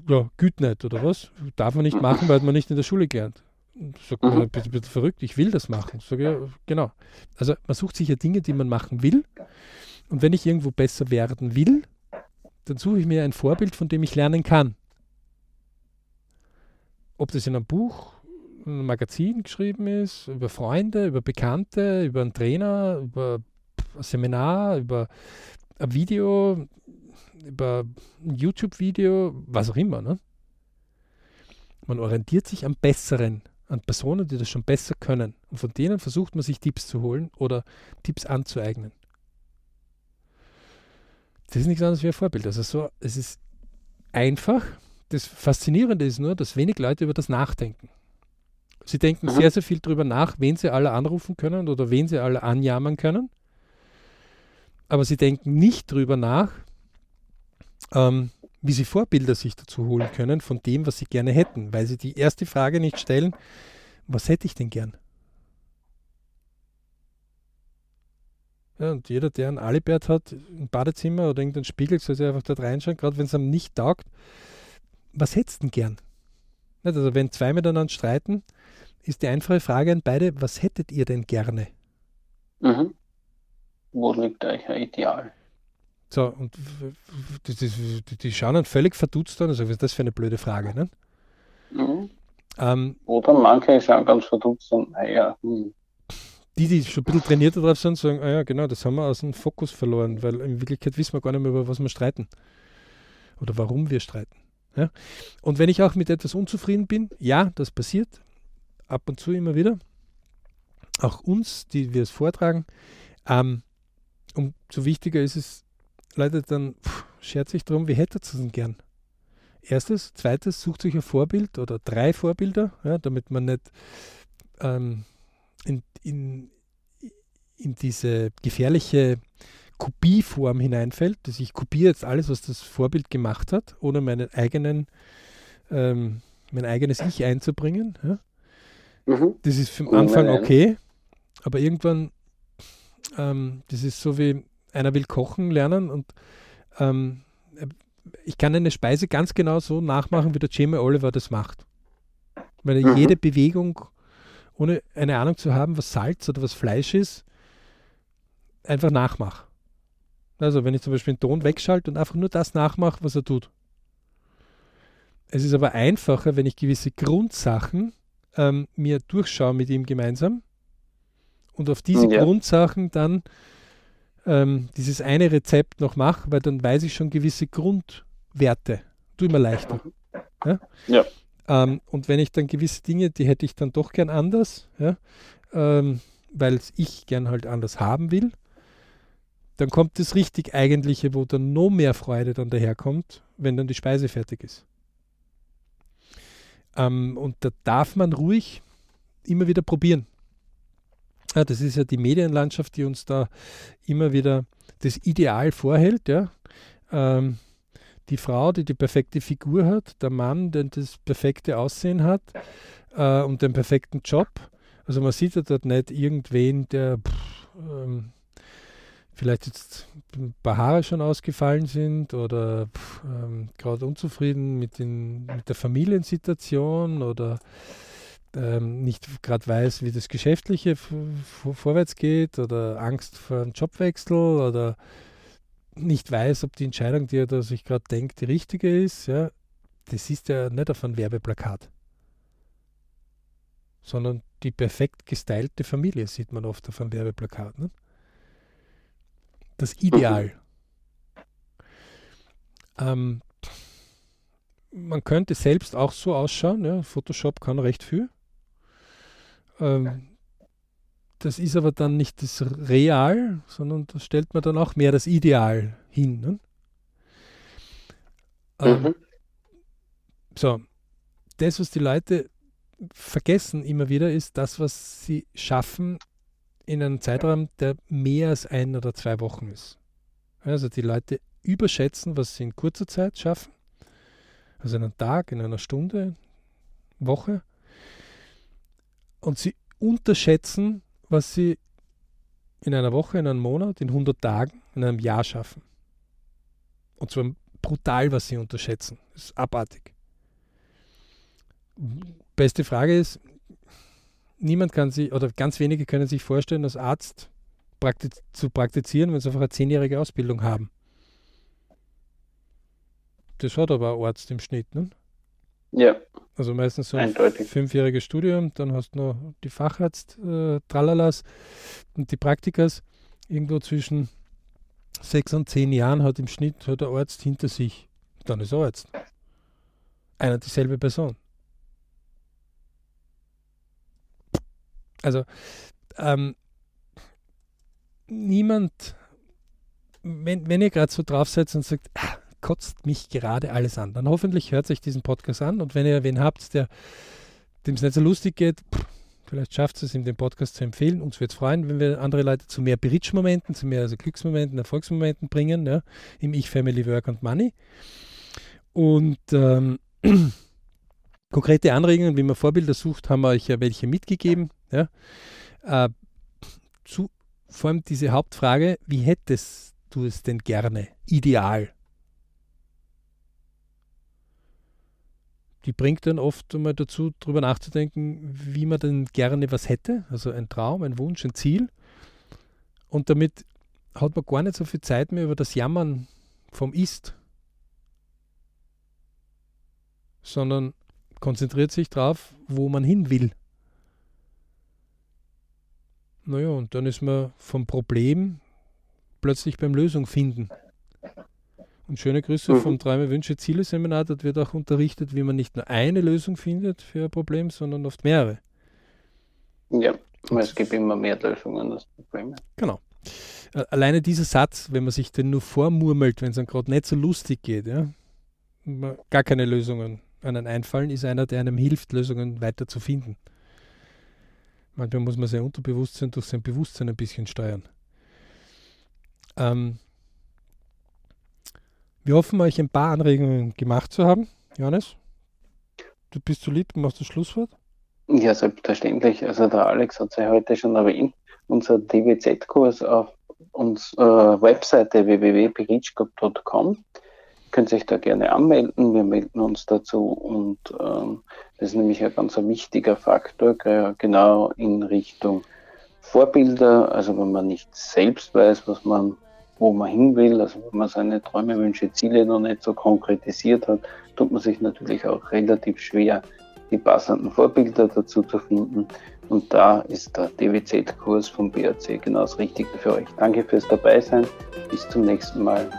Ja, gut nicht, oder was? Darf man nicht machen, weil man nicht in der Schule gelernt. Sagt man, mhm. bitte, bitte verrückt, ich will das machen. Sag ja, genau. Also man sucht sich ja Dinge, die man machen will. Und wenn ich irgendwo besser werden will, dann suche ich mir ein Vorbild, von dem ich lernen kann ob das in einem Buch, einem Magazin geschrieben ist, über Freunde, über Bekannte, über einen Trainer, über ein Seminar, über ein Video, über ein YouTube-Video, was auch immer. Ne? Man orientiert sich am Besseren, an Personen, die das schon besser können. Und von denen versucht man sich Tipps zu holen oder Tipps anzueignen. Das ist nichts anderes wie ein Vorbild. Also so, es ist einfach, das Faszinierende ist nur, dass wenig Leute über das nachdenken. Sie denken mhm. sehr, sehr viel darüber nach, wen sie alle anrufen können oder wen sie alle anjammern können. Aber sie denken nicht darüber nach, ähm, wie sie Vorbilder sich dazu holen können von dem, was sie gerne hätten, weil sie die erste Frage nicht stellen, was hätte ich denn gern? Ja, und jeder, der ein Alibert hat, ein Badezimmer oder irgendeinen Spiegel, soll sich einfach dort reinschauen, gerade wenn es einem nicht taugt, was hättest du denn gern? Also wenn zwei miteinander streiten, ist die einfache Frage an beide, was hättet ihr denn gerne? Mhm. Wo liegt euch ein Ideal? So, und die, die, die schauen dann völlig verdutzt an. Also, was ist das für eine blöde Frage? Ne? Mhm. Ähm, Oder manche schauen ganz verdutzt und, naja, hm. Die, die schon ein bisschen trainierter drauf sind, sagen, ah ja, genau, das haben wir aus dem Fokus verloren, weil in Wirklichkeit wissen wir gar nicht mehr, über was wir streiten. Oder warum wir streiten. Ja? Und wenn ich auch mit etwas unzufrieden bin, ja, das passiert ab und zu immer wieder. Auch uns, die wir es vortragen. Ähm, umso wichtiger ist es, Leute, dann schert sich darum, wie hättet ihr es denn gern? Erstes. Zweites, sucht sich ein Vorbild oder drei Vorbilder, ja, damit man nicht ähm, in, in, in diese gefährliche Kopieform hineinfällt. dass ich kopiere jetzt alles, was das Vorbild gemacht hat, ohne meinen eigenen, ähm, mein eigenes Ich einzubringen. Ja. Mhm. Das ist vom Anfang okay, aber irgendwann, ähm, das ist so wie einer will kochen lernen und ähm, ich kann eine Speise ganz genau so nachmachen, wie der Jamie Oliver das macht. Weil mhm. jede Bewegung, ohne eine Ahnung zu haben, was Salz oder was Fleisch ist, einfach nachmache. Also wenn ich zum Beispiel den Ton wegschalte und einfach nur das nachmache, was er tut. Es ist aber einfacher, wenn ich gewisse Grundsachen ähm, mir durchschaue mit ihm gemeinsam und auf diese ja. Grundsachen dann ähm, dieses eine Rezept noch mache, weil dann weiß ich schon gewisse Grundwerte. Tut mir leichter. Ja. ja. Ähm, und wenn ich dann gewisse Dinge, die hätte ich dann doch gern anders, ja, ähm, weil ich gern halt anders haben will, dann kommt das richtig Eigentliche, wo dann noch mehr Freude dann daherkommt, wenn dann die Speise fertig ist. Ähm, und da darf man ruhig immer wieder probieren. Ja, das ist ja die Medienlandschaft, die uns da immer wieder das Ideal vorhält. Ja. Ähm, die Frau, die die perfekte Figur hat, der Mann, der das perfekte Aussehen hat äh, und den perfekten Job. Also man sieht ja dort nicht irgendwen, der pff, ähm, vielleicht jetzt ein paar Haare schon ausgefallen sind oder ähm, gerade unzufrieden mit, den, mit der Familiensituation oder ähm, nicht gerade weiß, wie das Geschäftliche vorwärts geht oder Angst vor einem Jobwechsel oder nicht weiß, ob die Entscheidung, die er da sich gerade denkt, die richtige ist, ja, das ist ja nicht auf einem Werbeplakat. Sondern die perfekt gestylte Familie sieht man oft auf einem Werbeplakat. Ne? Das Ideal. Ähm, man könnte selbst auch so ausschauen. Ja. Photoshop kann recht viel. Ähm, das ist aber dann nicht das Real, sondern da stellt man dann auch mehr das Ideal hin. Ne? Ähm, mhm. So, das, was die Leute vergessen immer wieder, ist das, was sie schaffen in einem Zeitraum, der mehr als ein oder zwei Wochen ist. Also die Leute überschätzen, was sie in kurzer Zeit schaffen, also in einem Tag, in einer Stunde, Woche, und sie unterschätzen, was sie in einer Woche, in einem Monat, in 100 Tagen, in einem Jahr schaffen. Und zwar brutal, was sie unterschätzen. Das ist abartig. Beste Frage ist, niemand kann sich, oder ganz wenige können sich vorstellen, als Arzt praktiz zu praktizieren, wenn sie einfach eine zehnjährige Ausbildung haben. Das hat aber ein Arzt im Schnitt, ne? Ja. Also meistens so ein Eindeutig. fünfjähriges Studium, dann hast du noch die Facharzt, äh, Tralalas und die Praktikas. Irgendwo zwischen sechs und zehn Jahren hat im Schnitt hat der Arzt hinter sich. Dann ist er Arzt. Einer dieselbe Person. Also ähm, niemand, wenn, wenn ihr gerade so drauf seid und sagt, ah, kotzt mich gerade alles an. Dann hoffentlich hört sich diesen Podcast an und wenn ihr wen habt, der dem es nicht so lustig geht, pff, vielleicht schafft es, ihm den Podcast zu empfehlen. Uns würde es freuen, wenn wir andere Leute zu mehr Bridge-Momenten, zu mehr also Glücksmomenten, Erfolgsmomenten bringen, ja, im Ich, Family, Work und Money. Und ähm, [clears throat] konkrete Anregungen, wie man Vorbilder sucht, haben wir euch ja welche mitgegeben. Ja. Äh, zu, vor allem diese Hauptfrage, wie hättest du es denn gerne, ideal? die bringt dann oft mal dazu, darüber nachzudenken, wie man denn gerne was hätte, also ein Traum, ein Wunsch, ein Ziel. Und damit hat man gar nicht so viel Zeit mehr über das Jammern vom Ist, sondern konzentriert sich darauf, wo man hin will. Naja, und dann ist man vom Problem plötzlich beim Lösung finden. Und schöne Grüße mhm. vom Träume, Wünsche, Ziele Seminar. Dort wird auch unterrichtet, wie man nicht nur eine Lösung findet für ein Problem, sondern oft mehrere. Ja, und es gibt immer mehr Lösungen als Probleme. Genau. Alleine dieser Satz, wenn man sich den nur vormurmelt, wenn es einem gerade nicht so lustig geht, ja, gar keine Lösungen einen einfallen, ist einer, der einem hilft, Lösungen weiter zu finden. Manchmal muss man sein Unterbewusstsein durch sein Bewusstsein ein bisschen steuern. Ähm, wir hoffen, euch ein paar Anregungen gemacht zu haben. Johannes, du bist so lieb, machst das Schlusswort? Ja, selbstverständlich. Also der Alex hat es ja heute schon erwähnt. Unser DWZ-Kurs auf unserer Webseite www.berichkop.com könnt ihr euch da gerne anmelden. Wir melden uns dazu und ähm, das ist nämlich ein ganz wichtiger Faktor, genau in Richtung Vorbilder. Also wenn man nicht selbst weiß, was man, wo man hin will, also wenn man seine Träume, Wünsche, Ziele noch nicht so konkretisiert hat, tut man sich natürlich auch relativ schwer, die passenden Vorbilder dazu zu finden. Und da ist der DWZ-Kurs vom BRC genau das Richtige für euch. Danke fürs Dabeisein. Bis zum nächsten Mal.